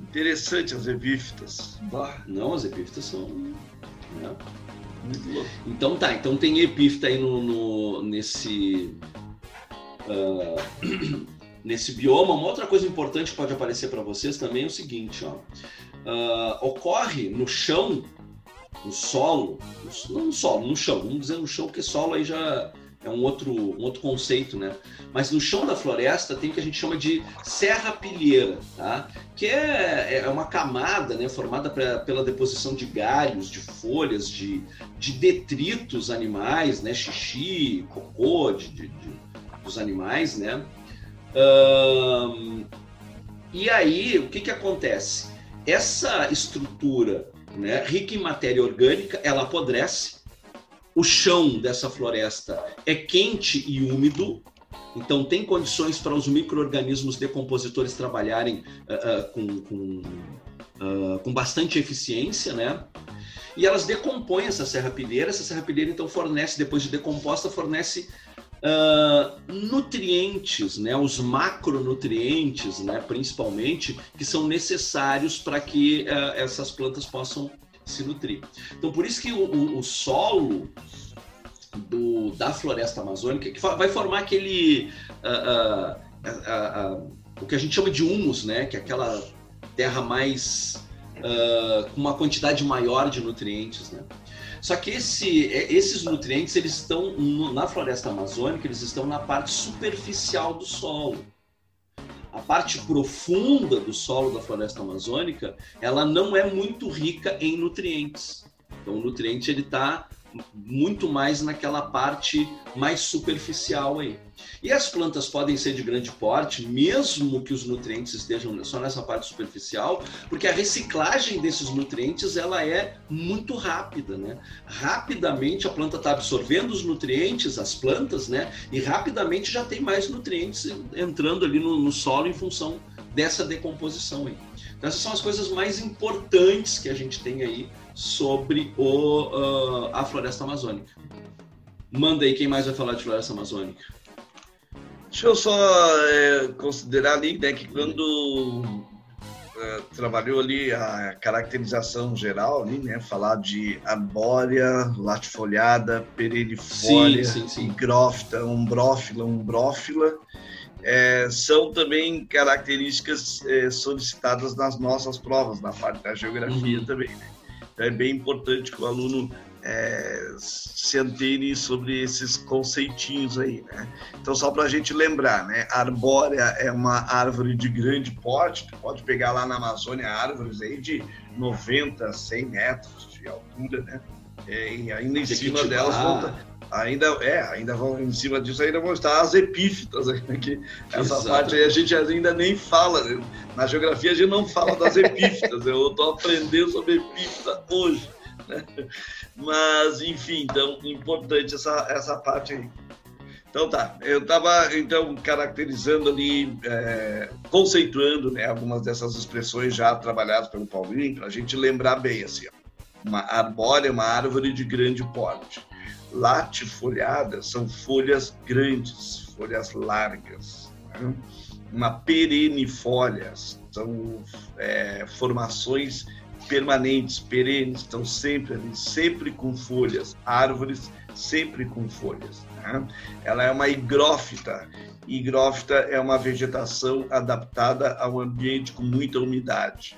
Interessante as epífitas. não, as epífitas são. Né? Então tá, então tem epífita aí no, no nesse. Uh, nesse bioma. Uma outra coisa importante que pode aparecer para vocês também é o seguinte: ó, uh, ocorre no chão no solo, não no solo, no chão, vamos dizer no chão, porque solo aí já é um outro, um outro conceito, né? Mas no chão da floresta tem o que a gente chama de serra pilheira, tá? Que é, é uma camada, né, formada pra, pela deposição de galhos, de folhas, de, de detritos animais, né? Xixi, cocô de, de, de dos animais, né? E aí, o que que acontece? Essa estrutura né, rica em matéria orgânica, ela apodrece. O chão dessa floresta é quente e úmido, então tem condições para os micro-organismos decompositores trabalharem uh, uh, com, com, uh, com bastante eficiência, né? E elas decompõem essa serrapilheira. Essa serrapilheira então fornece, depois de decomposta, fornece Uh, nutrientes, né, os macronutrientes, né, principalmente, que são necessários para que uh, essas plantas possam se nutrir. Então, por isso que o, o, o solo do, da floresta amazônica, que vai formar aquele. Uh, o que a gente chama de humus, né, que é aquela terra mais. com uma quantidade maior de nutrientes, né? Só que esse, é, esses nutrientes eles estão na floresta amazônica, eles estão na parte superficial do solo. A parte profunda do solo da floresta amazônica, ela não é muito rica em nutrientes. Então o nutriente ele está muito mais naquela parte mais superficial aí. E as plantas podem ser de grande porte, mesmo que os nutrientes estejam só nessa parte superficial, porque a reciclagem desses nutrientes ela é muito rápida, né? Rapidamente a planta está absorvendo os nutrientes, as plantas, né? E rapidamente já tem mais nutrientes entrando ali no, no solo em função dessa decomposição aí. Então, essas são as coisas mais importantes que a gente tem aí sobre o, uh, a floresta amazônica. Manda aí quem mais vai falar de floresta amazônica. Deixa eu só é, considerar ali né, que quando é, trabalhou ali a caracterização geral, ali, né, falar de arbórea, latifoliada, sim. higrófita, umbrófila, umbrófila, é, são também características é, solicitadas nas nossas provas, na parte da geografia uhum. também. Né? Então é bem importante que o aluno é, se antenem sobre esses conceitinhos aí, né? Então, só para a gente lembrar, né? Arbórea é uma árvore de grande porte, tu pode pegar lá na Amazônia árvores aí de 90, 100 metros de altura, né? É, e ainda em cima delas vão, ainda é, ainda vão em cima disso ainda vão estar as epífitas aqui. Essa Exato. parte aí a gente ainda nem fala. Né? Na geografia a gente não fala das epífitas. Eu estou aprendendo sobre epífita hoje. Né? Mas, enfim, então, importante essa, essa parte aí. Então tá, eu estava então caracterizando ali, é, conceituando né, algumas dessas expressões já trabalhadas pelo Paulinho, para a gente lembrar bem assim. Ó. Uma arbórea é uma árvore de grande porte. Latifolhada são folhas grandes, folhas largas. Né? Uma perenifolha são é, formações permanentes, perenes, estão sempre ali, sempre com folhas, árvores sempre com folhas. Né? Ela é uma higrófita. Higrófita é uma vegetação adaptada a um ambiente com muita umidade.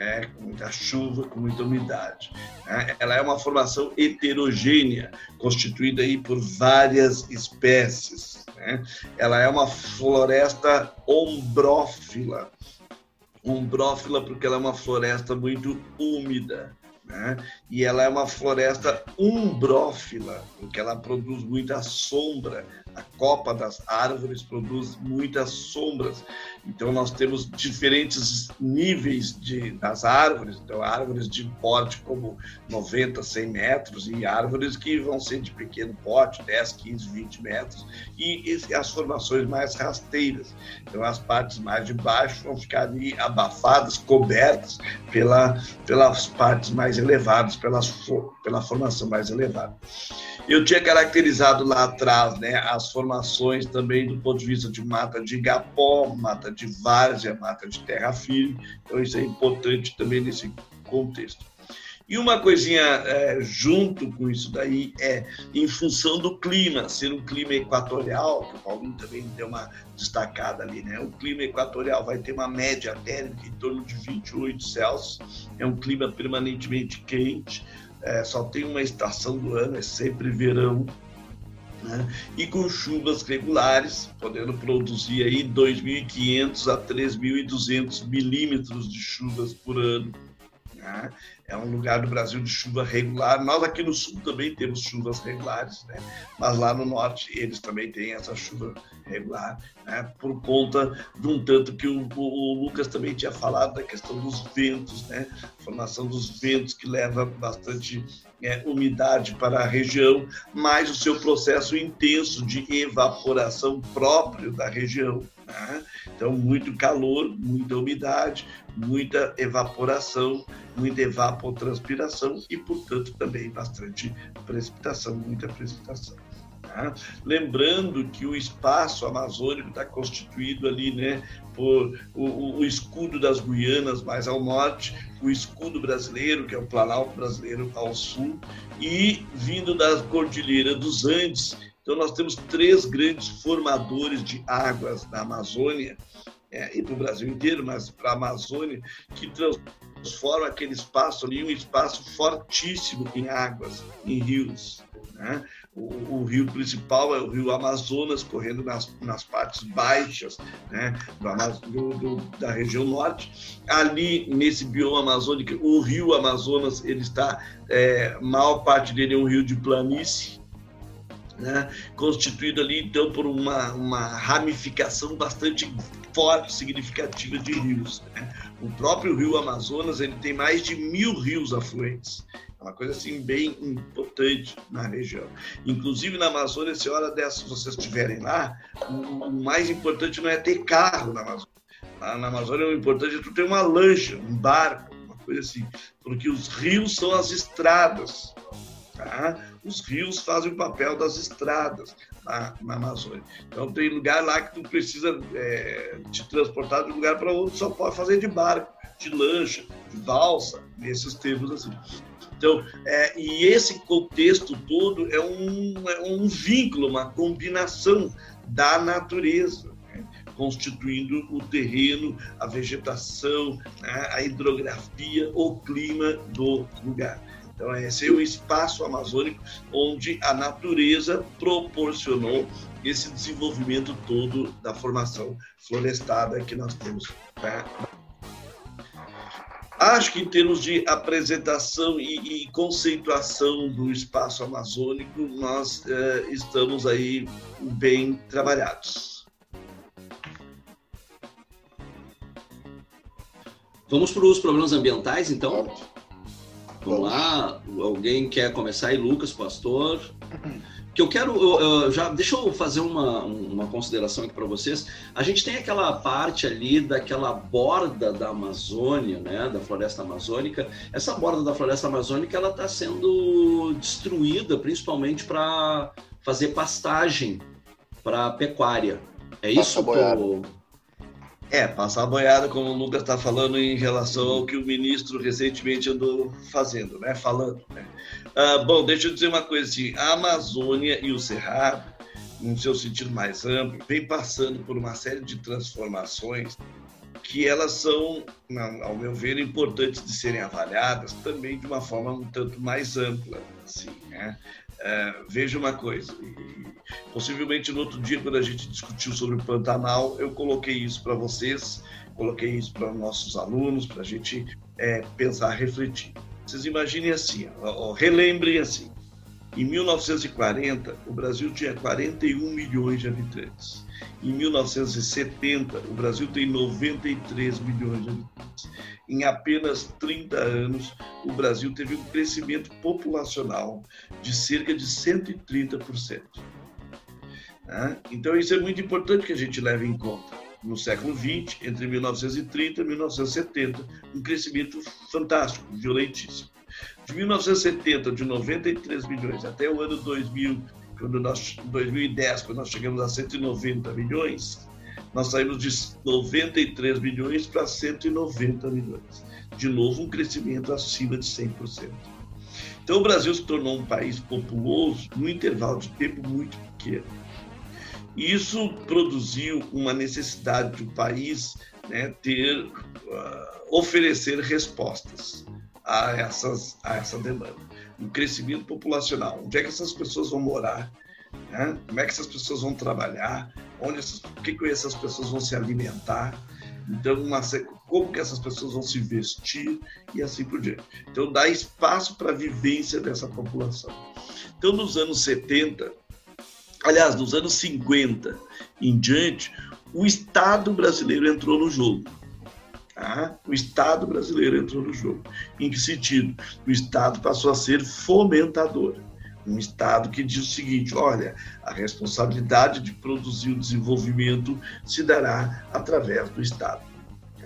Né? com muita chuva, com muita umidade. Né? Ela é uma formação heterogênea, constituída aí por várias espécies. Né? Ela é uma floresta ombrófila, umbrófila porque ela é uma floresta muito úmida. Né? E ela é uma floresta umbrófila, porque ela produz muita sombra, a copa das árvores produz muitas sombras. Então, nós temos diferentes níveis de, das árvores. Então, árvores de porte como 90, 100 metros e árvores que vão ser de pequeno porte, 10, 15, 20 metros. E, e as formações mais rasteiras. Então, as partes mais de baixo vão ficar ali abafadas, cobertas pela, pelas partes mais elevadas, pelas, pela formação mais elevada. Eu tinha caracterizado lá atrás né, as formações também do ponto de vista de mata de igapó, mata de várzea, mata de terra firme. Então, isso é importante também nesse contexto. E uma coisinha é, junto com isso daí é em função do clima, ser um clima equatorial, que o Paulinho também deu uma destacada ali, né? O clima equatorial vai ter uma média térmica em torno de 28 Celsius, é um clima permanentemente quente, é, só tem uma estação do ano, é sempre verão, né? e com chuvas regulares, podendo produzir aí 2.500 a 3.200 milímetros de chuvas por ano. Né? É um lugar do Brasil de chuva regular. Nós aqui no sul também temos chuvas regulares, né? mas lá no norte eles também têm essa chuva regular, né? por conta de um tanto que o, o, Lucas também tinha falado da questão dos ventos, né? formação dos ventos que leva bastante é, umidade para a região, mais o seu processo intenso de evaporação próprio da região. Né? Então, muito calor, muita umidade, muita evaporação, muita evapotranspiração e, portanto, também bastante precipitação, muita precipitação. Tá? Lembrando que o espaço amazônico está constituído ali né, por o, o, escudo das Guianas mais ao norte, o escudo brasileiro, que é o Planalto brasileiro ao sul, e vindo da Cordilheira dos Andes, então, nós temos três grandes formadores de águas na Amazônia, é, e para o Brasil inteiro, mas para a Amazônia, que transforma aquele espaço ali um espaço fortíssimo em águas, em rios. Né? o, o, rio principal é o rio Amazonas, correndo nas, nas partes baixas né, do, do, da região norte. Ali, nesse bioma amazônico, o rio Amazonas, ele está, é, maior parte dele é um rio de planície, né, constituído ali, então, por uma, uma ramificação bastante forte, significativa de rios. Né? O próprio rio Amazonas ele tem mais de mil rios afluentes. É uma coisa assim bem importante na região. Inclusive na Amazônia, se hora dessa vocês estiverem lá, o, mais importante não é ter carro na Amazônia. Lá na Amazônia o importante é tu ter uma lancha, um barco, uma coisa assim, porque os rios são as estradas. Tá? Os rios fazem o papel das estradas na, na Amazônia. Então tem lugar lá que tu precisa é, te transportar de um lugar para outro, só pode fazer de barco, de lancha, de balsa, nesses termos assim. Então, é, e esse contexto todo é um, é um vínculo, uma combinação da natureza, né? constituindo o terreno, a vegetação, né? a hidrografia, o clima do lugar. Então, esse é o espaço amazônico onde a natureza proporcionou esse desenvolvimento todo da formação florestada que nós temos né? Acho que em termos de apresentação e, e conceituação do espaço amazônico, nós é, estamos aí bem trabalhados. Vamos para os problemas ambientais, então? Vamos lá. Alguém quer começar? Aí? Lucas, pastor. Que eu quero eu, eu, já deixa eu fazer uma, uma consideração aqui para vocês. A gente tem aquela parte ali daquela borda da Amazônia né da floresta amazônica. Essa borda da floresta amazônica ela está sendo destruída principalmente para fazer pastagem para pecuária. É isso Nossa, é, passar a boiada, como o Lucas está falando, em relação ao que o ministro recentemente andou fazendo, né? Falando. Né? Ah, bom, deixa eu dizer uma coisa assim: a Amazônia e o Cerrado, no seu sentido mais amplo, vem passando por uma série de transformações que elas são, ao meu ver, importantes de serem avaliadas também de uma forma um tanto mais ampla, assim, né? É, veja uma coisa, possivelmente no outro dia, quando a gente discutiu sobre o Pantanal, eu coloquei isso para vocês, coloquei isso para nossos alunos, para a gente é, pensar, refletir. Vocês imaginem assim, ó, relembrem assim. Em 1940, o Brasil tinha 41 milhões de habitantes. Em 1970, o Brasil tem 93 milhões de habitantes em apenas 30 anos, o Brasil teve um crescimento populacional de cerca de 130%. Né? Então, isso é muito importante que a gente leve em conta. No século XX, entre 1930 e 1970, um crescimento fantástico, violentíssimo. De 1970, de 93 milhões, até o ano 2000, quando nós, 2010, quando nós chegamos a 190 milhões, nós saímos de 93 milhões para 190 milhões. De novo, um crescimento acima de 100%. Então, o Brasil se tornou um país populoso num intervalo de tempo muito pequeno. Isso produziu uma necessidade do país né, ter, uh, oferecer respostas a, essas, a essa demanda. Um crescimento populacional. Onde é que essas pessoas vão morar? Né? Como é que essas pessoas vão trabalhar? Onde essas, o que, que essas pessoas vão se alimentar? Então, uma, como que essas pessoas vão se vestir e assim por diante. Então, dá espaço para a vivência dessa população. Então, nos anos 70, aliás, nos anos 50 em diante, o Estado brasileiro entrou no jogo. Tá? O Estado brasileiro entrou no jogo. Em que sentido? O Estado passou a ser fomentador um Estado que diz o seguinte: olha, a responsabilidade de produzir o desenvolvimento se dará através do Estado.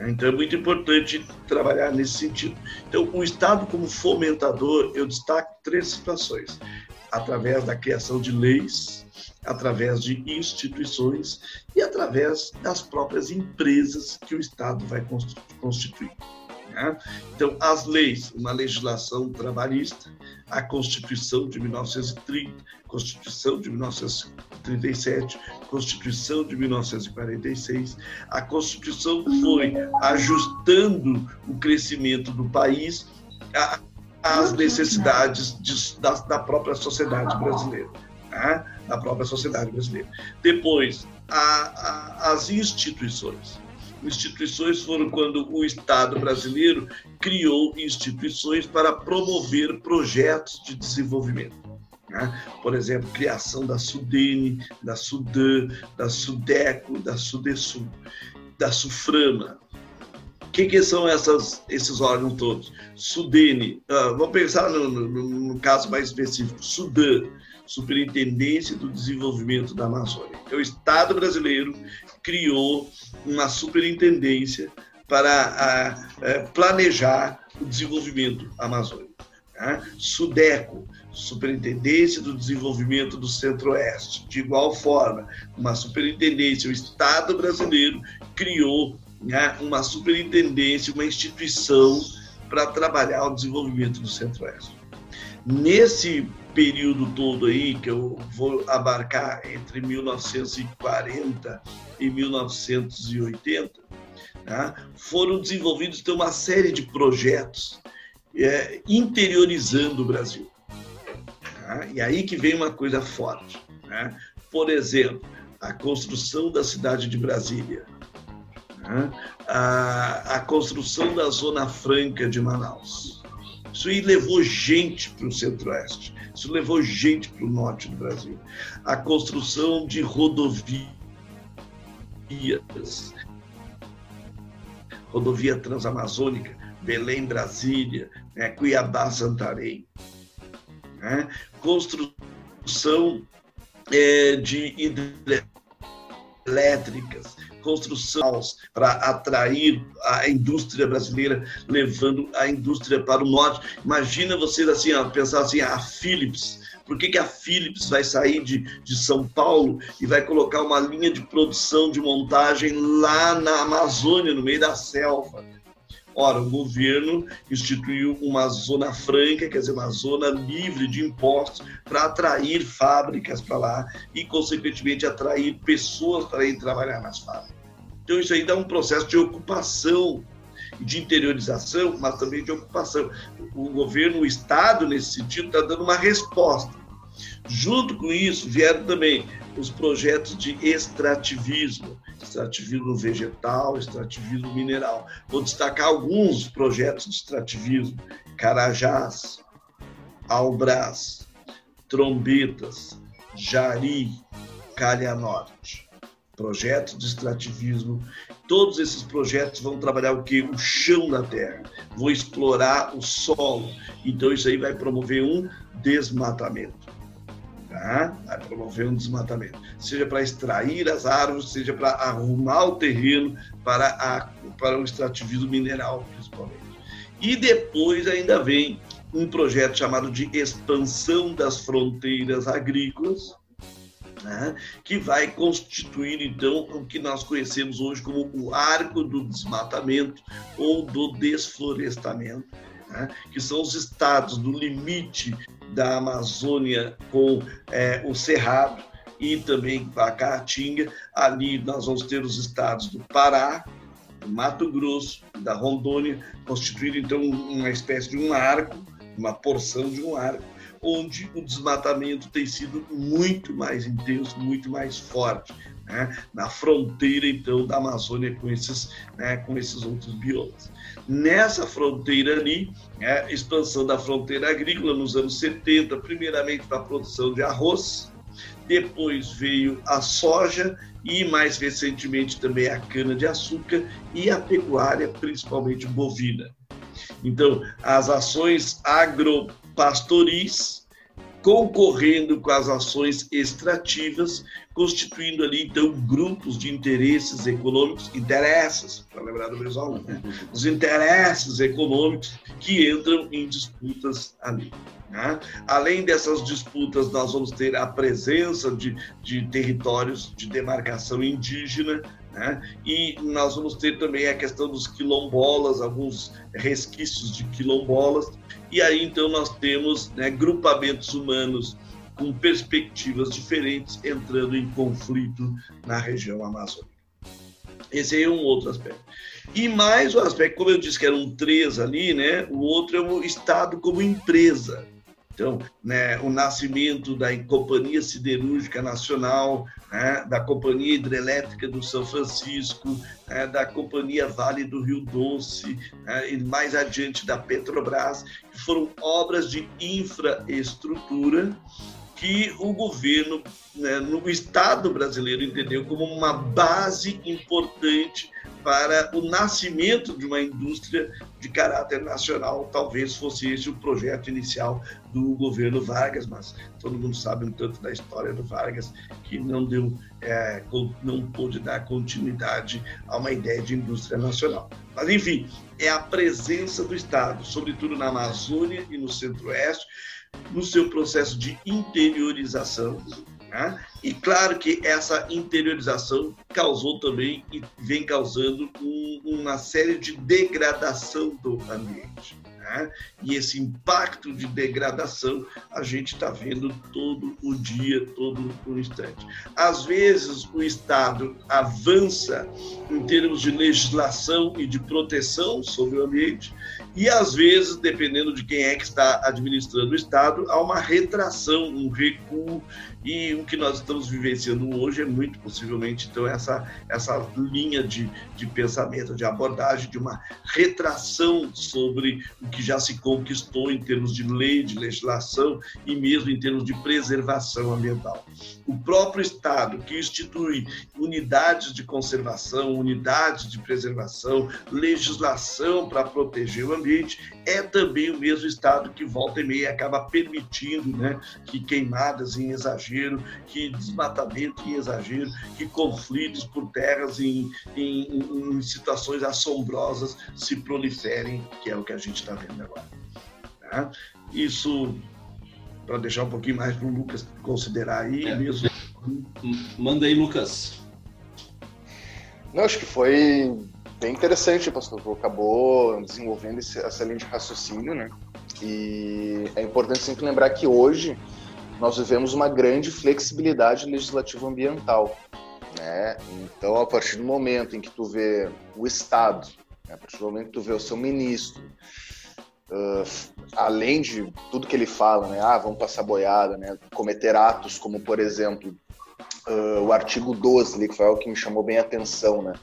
Então é muito importante trabalhar nesse sentido. Então, o Estado, como fomentador, eu destaco três situações: através da criação de leis, através de instituições e através das próprias empresas que o Estado vai constituir. Né? Então, as leis, uma legislação trabalhista, a Constituição de 1930, Constituição de 1937, Constituição de 1946. A Constituição foi ajustando o crescimento do país às necessidades de, da, da própria sociedade brasileira. né, da própria sociedade brasileira. Depois, a, a, as instituições. Instituições foram quando o Estado brasileiro criou instituições para promover projetos de desenvolvimento. Né? Por exemplo, criação da Sudene, da Sudan, da Sudeco, da Sudesul, da Suframa. Que, que são essas, esses órgãos todos? Sudene, uh, vamos pensar no, no, no, caso mais específico, Sudan, Superintendência do Desenvolvimento da Amazônia. Então, o Estado brasileiro criou uma superintendência para a, a, planejar o desenvolvimento amazônico. Né? Sudeco, Superintendência do Desenvolvimento do Centro-Oeste. De igual forma, uma superintendência, o Estado brasileiro criou né, uma superintendência, uma instituição para trabalhar o desenvolvimento do Centro-Oeste. Nesse período todo aí, que eu vou abarcar entre 1940 e 1980, né, foram desenvolvidos então, uma série de projetos é, interiorizando o Brasil. Tá? E aí que vem uma coisa forte. Né? Por exemplo, a construção da cidade de Brasília, né? a, a construção da Zona Franca de Manaus. Isso aí levou gente para o centro-oeste, isso levou gente para o norte do Brasil. A construção de rodovias, rodovia transamazônica, Belém-Brasília, né? Cuiabá-Santarém né? construção é, de hidrelétricas, construção para atrair a indústria brasileira, levando a indústria para o norte. Imagina vocês assim, ó, pensar assim, a Philips. Por que, que a Philips vai sair de, de São Paulo e vai colocar uma linha de produção, de montagem lá na Amazônia, no meio da selva? Ora, o governo instituiu uma zona franca, quer dizer, uma zona livre de impostos, para atrair fábricas para lá e, consequentemente, atrair pessoas para ir trabalhar nas fábricas. Então, isso aí dá um processo de ocupação, de interiorização, mas também de ocupação. O governo, o Estado, nesse sentido, está dando uma resposta. Junto com isso, vieram também os projetos de extrativismo, extrativismo vegetal, extrativismo mineral. Vou destacar alguns projetos de extrativismo: Carajás, Albras, Trombetas, Jari, Calha Norte. Projetos de extrativismo. Todos esses projetos vão trabalhar o que? O chão da terra, vão explorar o solo. Então, isso aí vai promover um desmatamento tá? vai promover um desmatamento, seja para extrair as árvores, seja para arrumar o terreno para, a, para o extrativismo mineral, principalmente. E depois ainda vem um projeto chamado de expansão das fronteiras agrícolas, né, que vai constituir então o que nós conhecemos hoje como o arco do desmatamento ou do desflorestamento, né, que são os estados do limite da Amazônia com é, o Cerrado e também com a Caatinga. Ali nós vamos ter os estados do Pará, do Mato Grosso, da Rondônia, constituindo então uma espécie de um arco, uma porção de um arco, onde o desmatamento tem sido muito mais intenso, muito mais forte, né? na fronteira então da Amazônia com esses, né, com esses outros biomas. Nessa fronteira ali, né, expansão da fronteira agrícola nos anos 70, primeiramente para a produção de arroz, depois veio a soja e mais recentemente também a cana-de-açúcar e a pecuária, principalmente bovina. Então, as ações agropastoris concorrendo com as ações extrativas, constituindo ali, então, grupos de interesses econômicos, interesses, para lembrar do Brizola, né? os interesses econômicos que entram em disputas ali. Né? Além dessas disputas, nós vamos ter a presença de, de territórios de demarcação indígena, né? E nós vamos ter também a questão dos quilombolas, alguns resquícios de quilombolas, e aí então nós temos né, grupamentos humanos com perspectivas diferentes entrando em conflito na região amazônica. Esse aí é um outro aspecto. E mais o aspecto, como eu disse que eram três ali, né? O outro é o Estado como empresa. Então, né, o nascimento da Companhia Siderúrgica Nacional, né, da Companhia Hidrelétrica do São Francisco, né, da Companhia Vale do Rio Doce, né, e mais adiante da Petrobras, que foram obras de infraestrutura que o governo, né, no Estado brasileiro, entendeu como uma base importante para o nascimento de uma indústria de caráter nacional. Talvez fosse esse o projeto inicial do governo Vargas, mas todo mundo sabe um tanto da história do Vargas que não deu, é, não pôde dar continuidade a uma ideia de indústria nacional. Mas enfim, é a presença do Estado, sobretudo na Amazônia e no Centro-Oeste, no seu processo de interiorização. Né? E claro que essa interiorização causou também e vem causando um, uma série de degradação do ambiente. Né? E esse impacto de degradação a gente está vendo todo o dia, todo o instante. Às vezes o Estado avança em termos de legislação e de proteção sobre o ambiente, e às vezes, dependendo de quem é que está administrando o Estado, há uma retração, um recuo e o que nós estamos vivenciando hoje é muito possivelmente, então, essa, essa linha de, de pensamento, de abordagem, de uma retração sobre o que já se conquistou em termos de lei, de legislação e mesmo em termos de preservação ambiental. O próprio Estado, que institui unidades de conservação, unidades de preservação, legislação para proteger o ambiente, é também o mesmo Estado que volta e meia acaba permitindo né, que queimadas em exagero, que desmatamento em exagero, que conflitos por terras em, em, em situações assombrosas se proliferem, que é o que a gente está vendo agora. Tá? Isso para deixar um pouquinho mais para o Lucas considerar aí é. mesmo. Manda aí, Lucas. Não, acho que foi bem interessante, pastor. Acabou desenvolvendo esse, essa linha de raciocínio, né? E é importante sempre lembrar que hoje nós vivemos uma grande flexibilidade legislativa ambiental, né? Então, a partir do momento em que tu vê o Estado, né? a partir do momento que tu vê o seu ministro, uh, além de tudo que ele fala, né? Ah, vamos passar boiada, né? Cometer atos como, por exemplo, uh, o artigo 12, que foi algo que me chamou bem a atenção, né?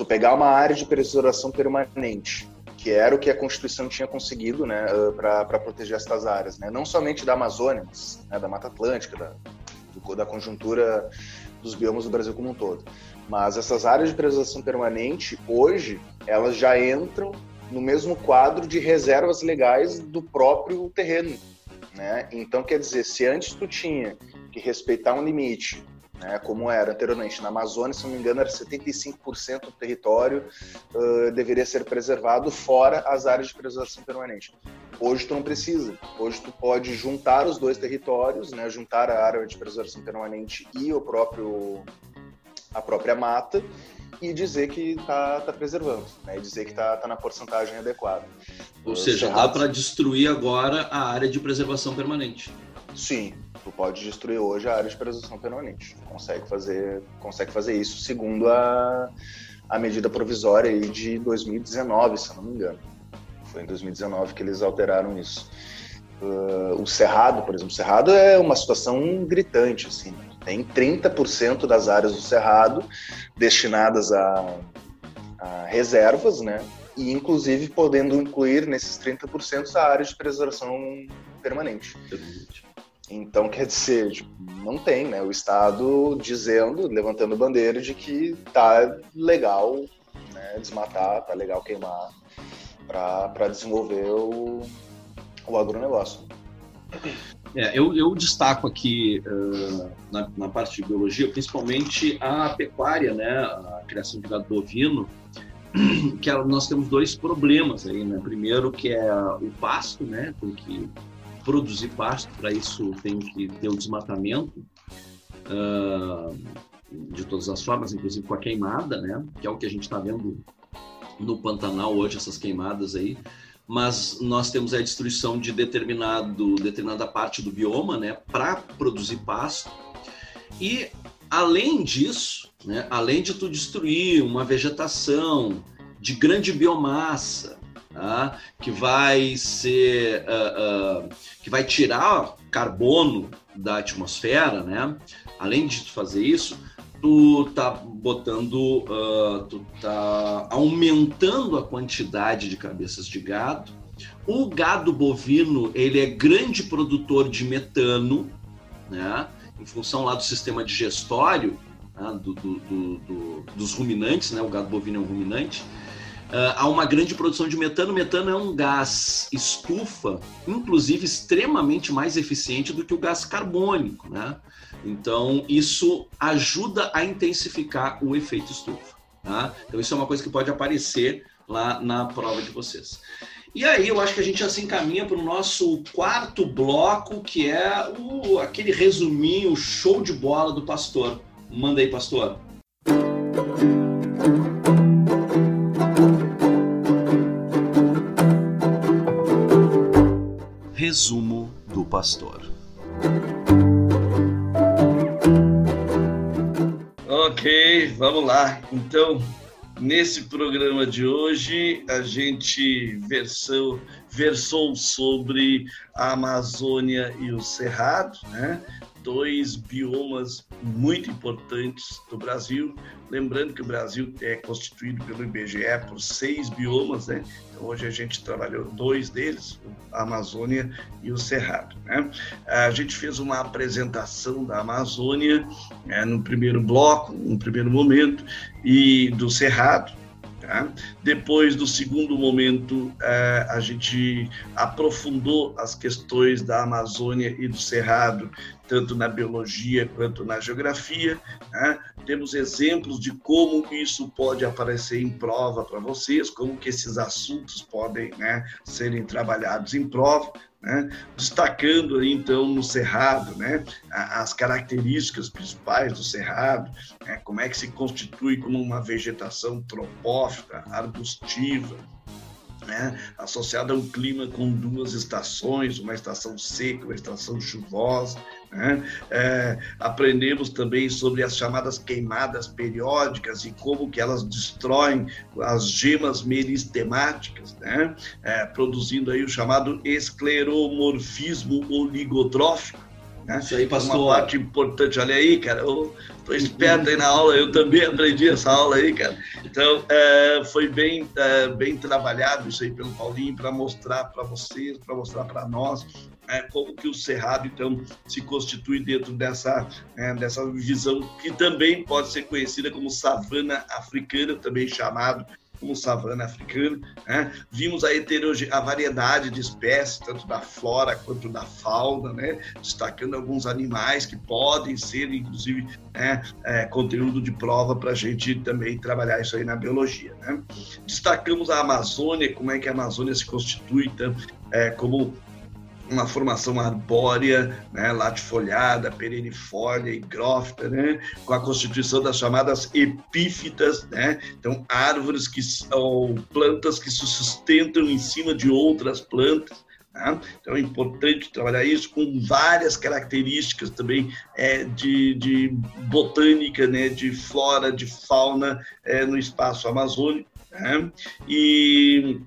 tu pegar uma área de preservação permanente, que era o que a Constituição tinha conseguido né, para proteger estas áreas, né? não somente da Amazônia, mas né, da Mata Atlântica, da, do, da conjuntura dos biomas do Brasil como um todo. Mas essas áreas de preservação permanente, hoje, elas já entram no mesmo quadro de reservas legais do próprio terreno. Né? Então, quer dizer, se antes tu tinha que respeitar um limite né, como era anteriormente. Na Amazônia, se não me engano, era 75% do território uh, deveria ser preservado, fora as áreas de preservação permanente. Hoje tu não precisa. Hoje tu pode juntar os dois territórios, né, juntar a área de preservação permanente e o próprio a própria mata e dizer que está tá preservando, né? E dizer que está tá na porcentagem adequada. Ou seja, dá para destruir agora a área de preservação permanente. Sim, tu pode destruir hoje a área de preservação permanente. Consegue fazer, consegue fazer isso segundo a, a medida provisória de 2019, se não me engano. Foi em 2019 que eles alteraram isso. Uh, o Cerrado, por exemplo, o Cerrado é uma situação gritante, assim. Tem 30% das áreas do Cerrado destinadas a, a reservas, né? E inclusive podendo incluir nesses 30% a área de preservação permanente. permanente. Então, quer dizer, não tem, né? O Estado dizendo, levantando bandeira de que tá legal né, desmatar, tá legal queimar para desenvolver o, o agronegócio. É, eu, eu, destaco aqui uh, na, na, parte de biologia, principalmente a pecuária, né, a criação de gado bovino, que nós temos dois problemas aí, né? Primeiro que é o pasto, né, porque produzir pasto, para isso tem que ter o desmatamento uh, de todas as formas, inclusive com a queimada, né? Que é o que a gente está vendo no Pantanal hoje, essas queimadas aí. Mas nós temos a destruição de determinado, determinada parte do bioma, né? Para produzir pasto. E além disso, né? Além de tu destruir uma vegetação de grande biomassa, tá? que vai ser uh, uh, que vai tirar carbono da atmosfera, né? Além de fazer isso, tu tá botando, uh, tu tá aumentando a quantidade de cabeças de gado. O gado bovino ele é grande produtor de metano, né? Em função lá do sistema digestório né? do, do, do, dos ruminantes, né? O gado bovino é um ruminante. Uh, há uma grande produção de metano. Metano é um gás estufa, inclusive extremamente mais eficiente do que o gás carbônico, né? Então, isso ajuda a intensificar o efeito estufa. Tá? Então, isso é uma coisa que pode aparecer lá na prova de vocês. E aí, eu acho que a gente já se encaminha para o nosso quarto bloco, que é o, aquele resuminho, show de bola do pastor. Manda aí, pastor. Resumo pastor. Ok, vamos lá. Então, nesse programa de hoje, a gente versou, versou sobre a Amazônia e o Cerrado, né? Dois biomas muito importantes do Brasil. Lembrando que o Brasil é constituído pelo IBGE por seis biomas, né? Então, hoje a gente trabalhou dois deles, a Amazônia e o Cerrado. Né? A gente fez uma apresentação da Amazônia né, no primeiro bloco, no primeiro momento, e do Cerrado, Tá? Depois do segundo momento, é, a gente aprofundou as questões da Amazônia e do Cerrado, tanto na biologia quanto na geografia. Né? Temos exemplos de como isso pode aparecer em prova para vocês, como que esses assuntos podem né, serem trabalhados em prova né? destacando aí, então no cerrado, né? as características principais do cerrado, né? como é que se constitui como uma vegetação tropófita, arbustiva, né, associada a um clima com duas estações, uma estação seca, uma estação chuvosa. Né? É, aprendemos também sobre as chamadas queimadas periódicas e como que elas destroem as gemas meristemáticas, né? É, produzindo aí o chamado escleromorfismo oligotrófico. Né? Isso aí, pastor. Uma parte importante, olha aí, cara, eu tô esperto aí na aula, eu também aprendi essa aula aí, cara. Então, é, foi bem, é, bem trabalhado isso aí pelo Paulinho para mostrar para vocês, para mostrar para nós é, como que o cerrado, então, se constitui dentro dessa, é, dessa visão que também pode ser conhecida como savana africana, também chamado como savana africana. Né? Vimos a, a variedade de espécies, tanto da flora quanto da fauna, né? destacando alguns animais que podem ser, inclusive, né? é, conteúdo de prova para a gente também trabalhar isso aí na biologia. Né? Destacamos a Amazônia, como é que a Amazônia se constitui então, é, como uma formação arbórea, né, latifoliada, perennifolia, higrófita, né, com a constituição das chamadas epífitas, né, então árvores que são plantas que se sustentam em cima de outras plantas, né? Então é importante trabalhar isso com várias características também é, de, de botânica, né, de flora, de fauna é, no espaço amazônico. Né? E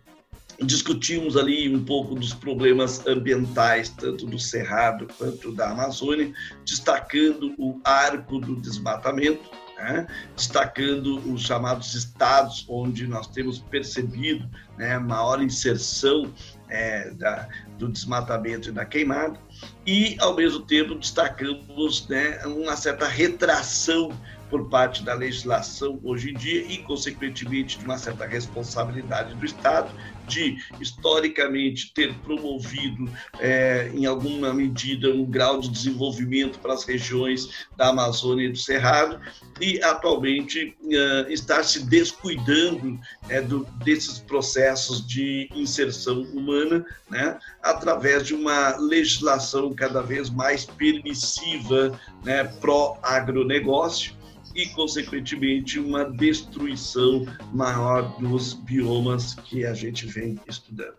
discutimos ali um pouco dos problemas ambientais, tanto do Cerrado quanto da Amazônia, destacando o arco do desmatamento, né? destacando os chamados estados onde nós temos percebido né, maior inserção é, da, do desmatamento e da queimada, e, ao mesmo tempo, destacamos né, uma certa retração por parte da legislação hoje em dia e, consequentemente, de uma certa responsabilidade do Estado de, historicamente, ter promovido, é, em alguma medida, um grau de desenvolvimento para as regiões da Amazônia e do Cerrado, e, atualmente, uh, estar se descuidando é, do, desses processos de inserção humana, né, através de uma legislação cada vez mais permissiva né, pró-agronegócio e, consequentemente, uma destruição maior dos biomas que a gente vem estudando.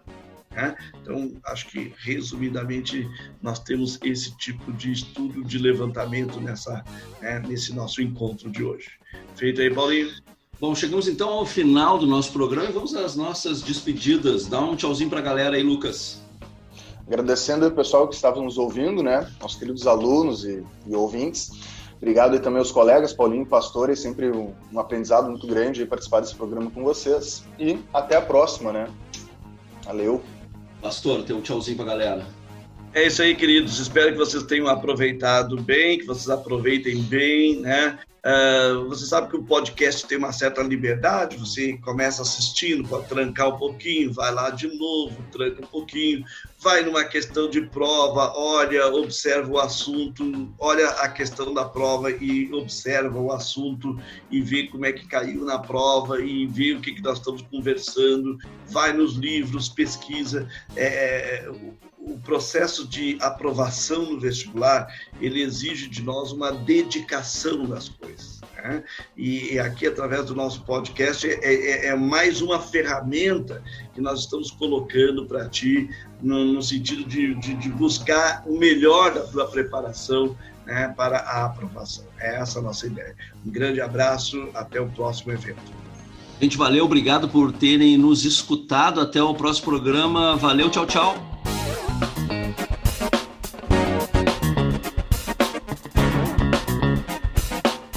Né? Então, acho que, resumidamente, nós temos esse tipo de estudo de levantamento nessa, né, nesse nosso encontro de hoje. Feito aí, Paulinho? Bom, chegamos então ao final do nosso programa e vamos às nossas despedidas. Dá um tchauzinho para a galera aí, Lucas. Agradecendo o pessoal que estava nos ouvindo, né? Nossos queridos alunos e, e ouvintes. Obrigado aí também aos colegas, Paulinho e Pastor, é sempre um, um aprendizado muito grande participar desse programa com vocês. E até a próxima, né? Valeu. Pastor, tem um tchauzinho para a galera. É isso aí, queridos. Espero que vocês tenham aproveitado bem, que vocês aproveitem bem, né? Uh, você sabe que o podcast tem uma certa liberdade, você começa assistindo, pode trancar um pouquinho, vai lá de novo, tranca um pouquinho, vai numa questão de prova, olha, observa o assunto, olha a questão da prova e observa o assunto e vê como é que caiu na prova e vê o que, que nós estamos conversando, vai nos livros, pesquisa. É, o processo de aprovação no vestibular ele exige de nós uma dedicação nas coisas. Né? E, aqui, através do nosso podcast, é, é, é, mais uma ferramenta que nós estamos colocando para ti, no, no sentido de, de, de, buscar o melhor da tua preparação né, para a aprovação. É essa a nossa ideia. Um grande abraço, até o próximo evento. Gente, valeu, obrigado por terem nos escutado. Até o próximo programa. Valeu, tchau, tchau. Thank you.